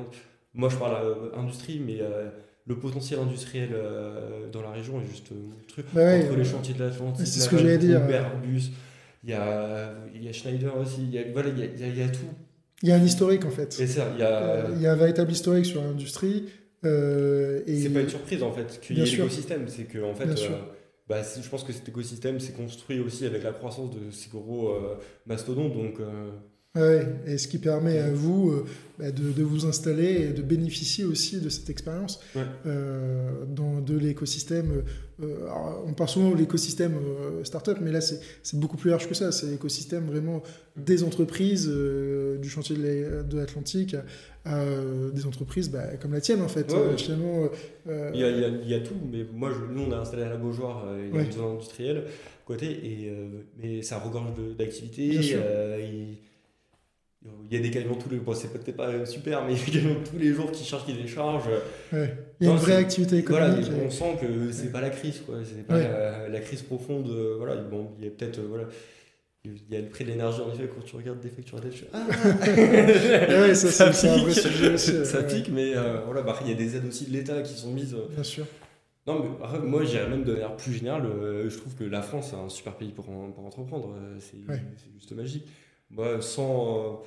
moi je parle à industrie, mais euh, le potentiel industriel dans la région est juste truc. Bah entre les chantiers de l'Atlantique, c'est ce que j'allais dire. Airbus, il y a, il y a Schneider aussi, il y a, voilà, il y a, y a tout il y a un historique en fait. il, y a... Euh, il y a un véritable historique sur l'industrie. Euh, et... C'est pas une surprise en fait qu'il y ait l'écosystème. C'est que en fait, euh, bah, je pense que cet écosystème s'est construit aussi avec la croissance de ces gros mastodontes. Donc, Ouais, et ce qui permet à vous euh, bah, de, de, vous installer et de bénéficier aussi de cette expérience euh, dans de l'écosystème. Euh, on parle souvent de l'écosystème startup, mais là c'est beaucoup plus large que ça. C'est l'écosystème vraiment des entreprises du chantier de l'Atlantique à, des entreprises bah, comme la tienne en fait. Finalement, il, y a, il, y a, tout, mais moi je, nous on a installé à la Beaujoire, il y a une zone industrielle côté, et, mais ça regorge d'activités. Il y a des camions tous les jours, c'est peut-être pas super, mais il y a des camions tous les jours qui chargent, qui déchargent. Ouais. Il y a une vraie activité économique. Voilà, on sent que c'est pas la crise, quoi. C'est pas la, crise profonde. Euh, voilà, bon, il y a peut-être. Euh, voilà, il y a le prix de l'énergie, en effet, quand tu regardes des factures à dette, ah ouais, ça, ça, pique, un vrai sujet aussi, ça pique, mais euh, voilà, bah, il y a des aides aussi de l'État qui sont mises. Bien sûr. Non, mais moi, j'irais même de manière plus générale, je trouve que la France, est un super pays pour, pour entreprendre. C'est juste magique. Moi, sans.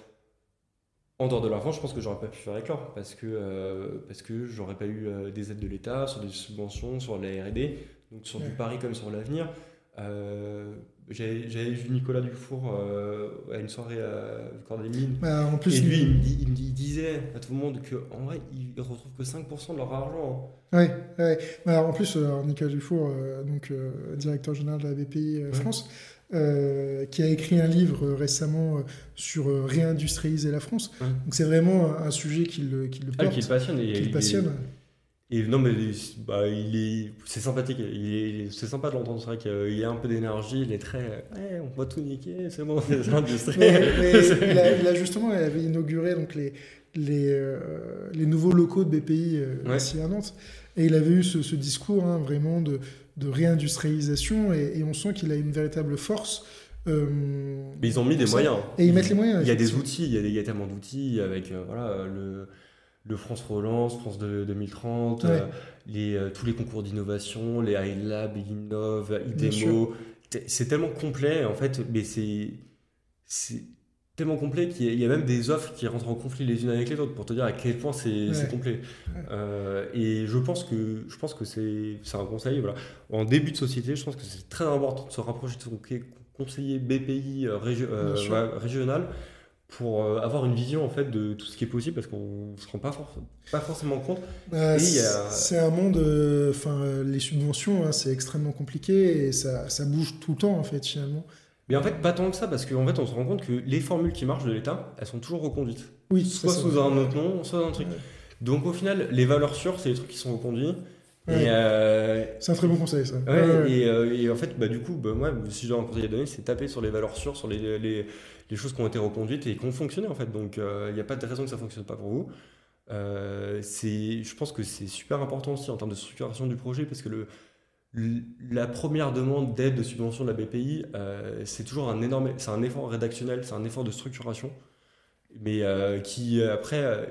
En dehors de la France, je pense que j'aurais pas pu faire éclore parce que, euh, parce que j'aurais pas eu euh, des aides de l'État, sur des subventions, sur la RD, donc sur du pari comme sur l'avenir. Euh, j'avais vu Nicolas Dufour à une soirée à Corps des Mines. Bah, en plus, et lui, il, me, disait à tout le monde qu'en vrai, il retrouve que 5% de leur argent. Oui, hein. ouais. Bah, en plus, Nicolas Dufour, donc, directeur général de la BPI France, euh, qui a écrit un livre récemment euh, sur euh, réindustrialiser la France. Donc c'est vraiment un, sujet qui le, qui le ah, porte, qui le passionne. Et, qui passionne. Et, non, mais bah, il est, c'est sympathique. Il est, c'est sympa de l'entendre. C'est vrai qu'il a un peu d'énergie. Il est très, ouais, on va tout niquer. C'est bon, c'est l'industrie. il, a, justement, il avait inauguré donc les les, les nouveaux locaux de BPI ici à Nantes. Et il avait eu ce, ce discours hein, vraiment de de réindustrialisation et, on sent qu'il a une véritable force. Euh, mais ils ont mis des moyens. Et ils mettent les moyens. Il y a des outils, il y a, il y a tellement d'outils avec euh, voilà, le, le, France Relance, France de, 2030, euh, les, tous les concours d'innovation, les iLab, Innov, IDEMO. C'est tellement complet en fait, mais c'est tellement complet qu'il y, a même des offres qui rentrent en conflit les unes avec les autres pour te dire à quel point c'est complet. Euh, et je pense que je pense que c'est un conseil. Voilà. En début de société, je pense que c'est très important de se rapprocher de son conseiller BPI euh, euh, régional pour avoir une vision en fait de tout ce qui est possible parce qu'on ne se rend pas, pas forcément compte. C'est un monde, enfin les subventions, hein, c'est extrêmement compliqué et ça, ça, bouge tout le temps en fait finalement. Mais en fait, pas tant que ça, parce qu'en fait, on se rend compte que les formules qui marchent de l'État, elles sont toujours reconduites. Oui, soit sous un autre nom, soit dans un truc. Donc au final, les valeurs sûres, c'est les trucs qui sont reconduits. Euh, c'est un très bon conseil, ça. Euh, et, en fait, bah, du coup, bah, moi, si je dois un conseil à donner, c'est taper sur les valeurs sûres, sur les, les, les, choses qui ont été reconduites et qui ont fonctionné, en fait. Donc euh, il n'y a pas de raison que ça ne fonctionne pas pour vous. je pense que c'est super important aussi en termes de structuration du projet, parce que le, la première demande d'aide de subvention de la BPI, euh, c'est toujours un énorme, c'est un effort rédactionnel, c'est un effort de structuration, mais euh, qui après euh,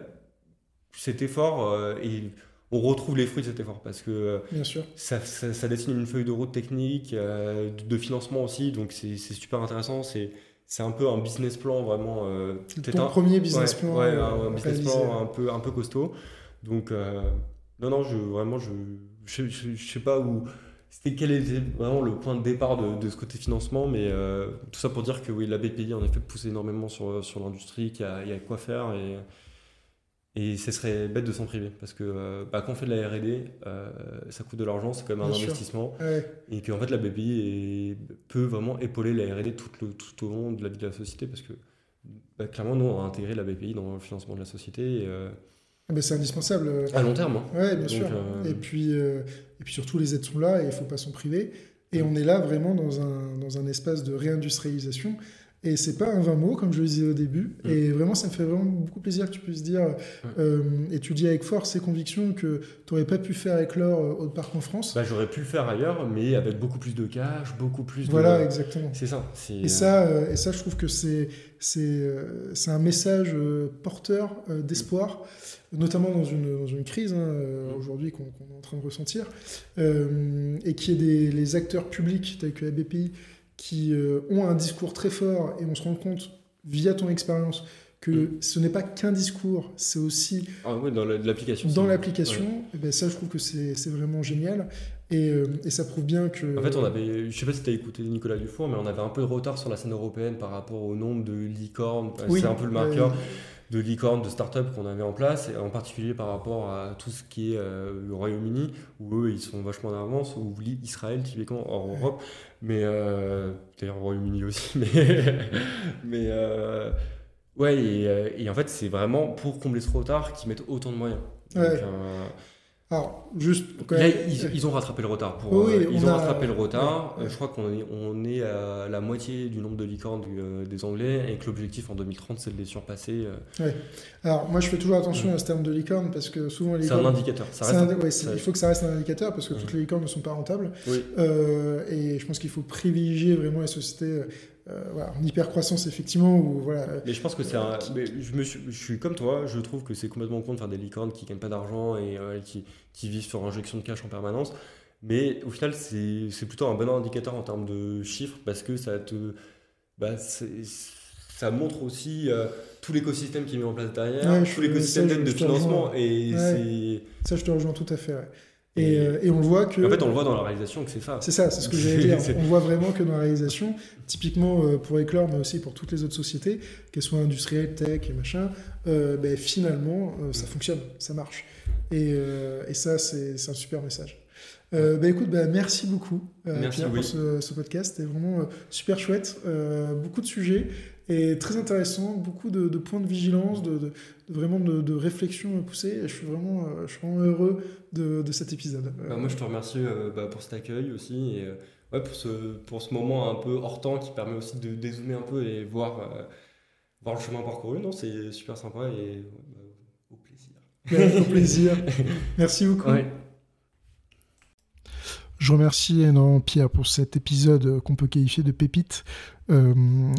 cet effort et on retrouve les fruits de cet effort parce que Bien sûr. Ça, ça, dessine une feuille de route technique, de, financement aussi, donc c'est super intéressant. C'est c'est un peu un business plan vraiment. Ton un, premier business plan. Ouais, un, business plan un peu un peu costaud. Donc non non, je vraiment je je, je sais pas où c'était quel était vraiment le point de départ de, ce côté financement, mais euh, tout ça pour dire que oui, la BPI en effet pousse énormément sur, sur l'industrie, qu'il y, a quoi faire et, Et ce serait bête de s'en priver parce que euh, bah, quand on fait de la RD, euh, ça coûte de l'argent, c'est quand même un Bien investissement. Ouais. Et qu'en fait, la BPI est- peut vraiment épauler la RD tout, le- tout au long de la vie de la société parce que bah, clairement, nous, on a intégré la BPI dans le financement de la société et, euh, Ah ben, c'est indispensable. euh, à long terme. hein. Ouais, bien Donc, sûr. euh, Et, puis, euh, et puis surtout, les aides sont là et il ne faut pas s'en priver. Et on est là vraiment dans un, dans un espace de réindustrialisation. Et c'est pas un vain mot, comme je le disais au début. Mm. Et vraiment, ça me fait vraiment beaucoup plaisir que tu puisses dire, euh, et tu dis avec force et conviction que tu n'aurais pas pu faire éclore euh, Autre Parc en France. Bah, J'aurais pu le faire ailleurs, mais avec beaucoup plus de cash, beaucoup plus voilà, de. exactement. C'est ça. Et ça, euh, et ça, je trouve que c'est euh, un message euh, porteur euh, d'espoir, notamment dans une, dans une crise hein, euh, aujourd'hui qu'on est en train de ressentir, euh, et qui est des les acteurs publics tels que la BPI qui euh, ont un discours très fort et on se rend compte via ton expérience que Mm. ce n'est pas qu'un discours, c'est aussi Ah ouais, dans la- l'application. dans l'application. ouais. Et ben ça, je trouve que c'est c'est vraiment génial et, euh, et ça prouve bien que. En fait, on avait, je sais pas si tu as écouté Nicolas Dufour, mais on avait un peu de retard sur la scène européenne par rapport au nombre de licornes. Oui, c'est un peu le marqueur euh, de licornes, de start-up qu'on avait en place, et en particulier par rapport à tout ce qui est euh, le Royaume-Uni, où eux, ils sont vachement en avance, ou Israël, typiquement, hors Europe. Mais euh, d'ailleurs, au Royaume-Uni aussi. Mais, mais euh, ouais, et, et en fait, c'est vraiment pour combler ce retard qu'ils mettent autant de moyens. Donc, Ouais. Alors, juste. quand Là, même- ils, ils ont rattrapé le retard. Pour, Oui, euh, on ils ont a- rattrapé le retard. ouais, Euh, Je crois qu'on est, on est à la moitié du nombre de licornes du- euh, des Anglais et que l'objectif en 2030, c'est de les surpasser. euh. Alors, moi, je fais toujours attention à ce terme de licorne parce que souvent, les C'est un indicateur. Ça c'est reste un- ouais, c'est- ça- il faut que ça reste un indicateur parce que Ouais. toutes les licornes ne sont pas rentables. Oui. Euh, et je pense qu'il faut privilégier vraiment les sociétés euh, voilà, en hypercroissance, effectivement, où voilà. Mais je pense que c'est un. je, me suis, je suis comme toi, je trouve que c'est complètement con de faire des licornes qui gagnent pas d'argent et qui, qui vivent sur injection de cash en permanence. Mais au final, c'est plutôt un bon indicateur en termes de chiffres parce que ça te. Bah, ça montre aussi euh, tout l'écosystème qui est mis en place derrière, Ouais, tout l'écosystème de rejoins. financement. Et Ouais. Ça, je te rejoins tout à fait. ouais. Et, Et- euh, et on le voit que. En fait, on le voit dans la réalisation que c'est ça. C'est ça, c'est ce que j'allais dire. On voit vraiment que dans la réalisation, typiquement euh, pour Eclore, mais aussi pour toutes les autres sociétés, qu'elles soient industrielles, tech et machin, euh, ben, finalement, ça fonctionne, ça marche. Et, euh, et ça, c'est un super message. Euh, bah, écoute, bah, merci beaucoup euh, Merci, Pierre oui. pour ce, ce podcast. C'était vraiment euh, super chouette. Beaucoup de sujets et très intéressant. Beaucoup de, de points de vigilance, de, vraiment de, de réflexion poussée. Et je suis vraiment, je suis vraiment heureux de, cet épisode. Bah, moi, je te remercie bah, pour cet accueil aussi et ouais, pour, ce, pour ce moment un peu hors temps qui permet aussi de dézoomer un peu et voir, voir le chemin parcouru. Non, c'est super sympa et ouais, bah, au plaisir. Ouais, au plaisir. Merci beaucoup. Ouais. Je remercie énormément Pierre pour cet épisode qu'on peut qualifier de pépite euh,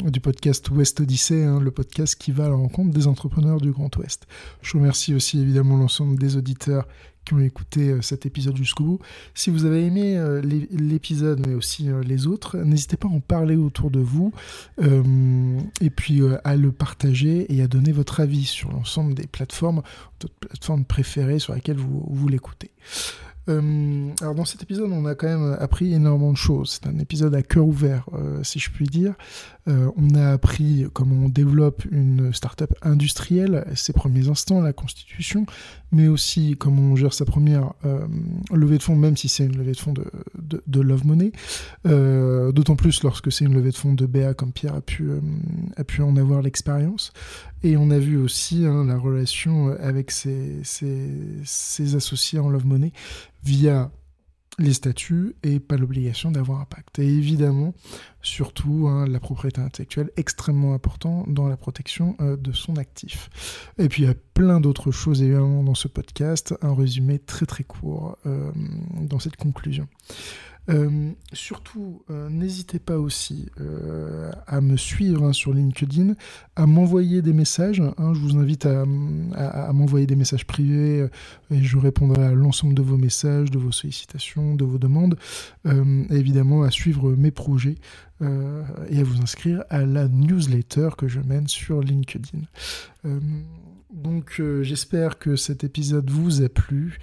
du podcast Ouest Odyssée, hein, le podcast qui va à la rencontre des entrepreneurs du Grand Ouest. Je remercie aussi évidemment l'ensemble des auditeurs qui ont écouté euh, cet épisode jusqu'au bout. Si vous avez aimé euh, l'é- l'épisode, mais aussi euh, les autres, n'hésitez pas à en parler autour de vous et puis à le partager et à donner votre avis sur l'ensemble des plateformes, votre plateforme préférée sur laquelle vous, vous l'écoutez. Alors dans cet épisode, on a quand même appris énormément de choses. C'est un épisode à cœur ouvert, si je puis dire. Euh, on a appris comment on développe une startup industrielle, ses premiers instants, la constitution, mais aussi comment on gère sa première euh, levée de fonds, même si c'est une levée de fonds de, Love Money. Euh, D'autant plus lorsque c'est une levée de fonds de BA, comme Pierre a pu, en avoir l'expérience. Et on a vu aussi hein, la relation avec ses associés en Love Money via les statuts et pas l'obligation d'avoir un pacte. Et évidemment, surtout, hein, la propriété intellectuelle, extrêmement important dans la protection euh, de son actif. Et puis il y a plein d'autres choses évidemment dans ce podcast, un résumé très très court euh, dans cette conclusion. Euh, surtout, euh, n'hésitez pas aussi euh, à me suivre hein, sur LinkedIn, à m'envoyer des messages. hein, je vous invite à, m'envoyer des messages privés et je répondrai à l'ensemble de vos messages, de vos sollicitations, de vos demandes. Évidemment, à suivre mes projets et à vous inscrire à la newsletter que je mène sur LinkedIn. Donc, euh, j'espère que cet épisode vous a plu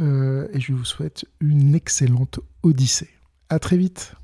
euh, et je vous souhaite une excellente odyssée. À très vite.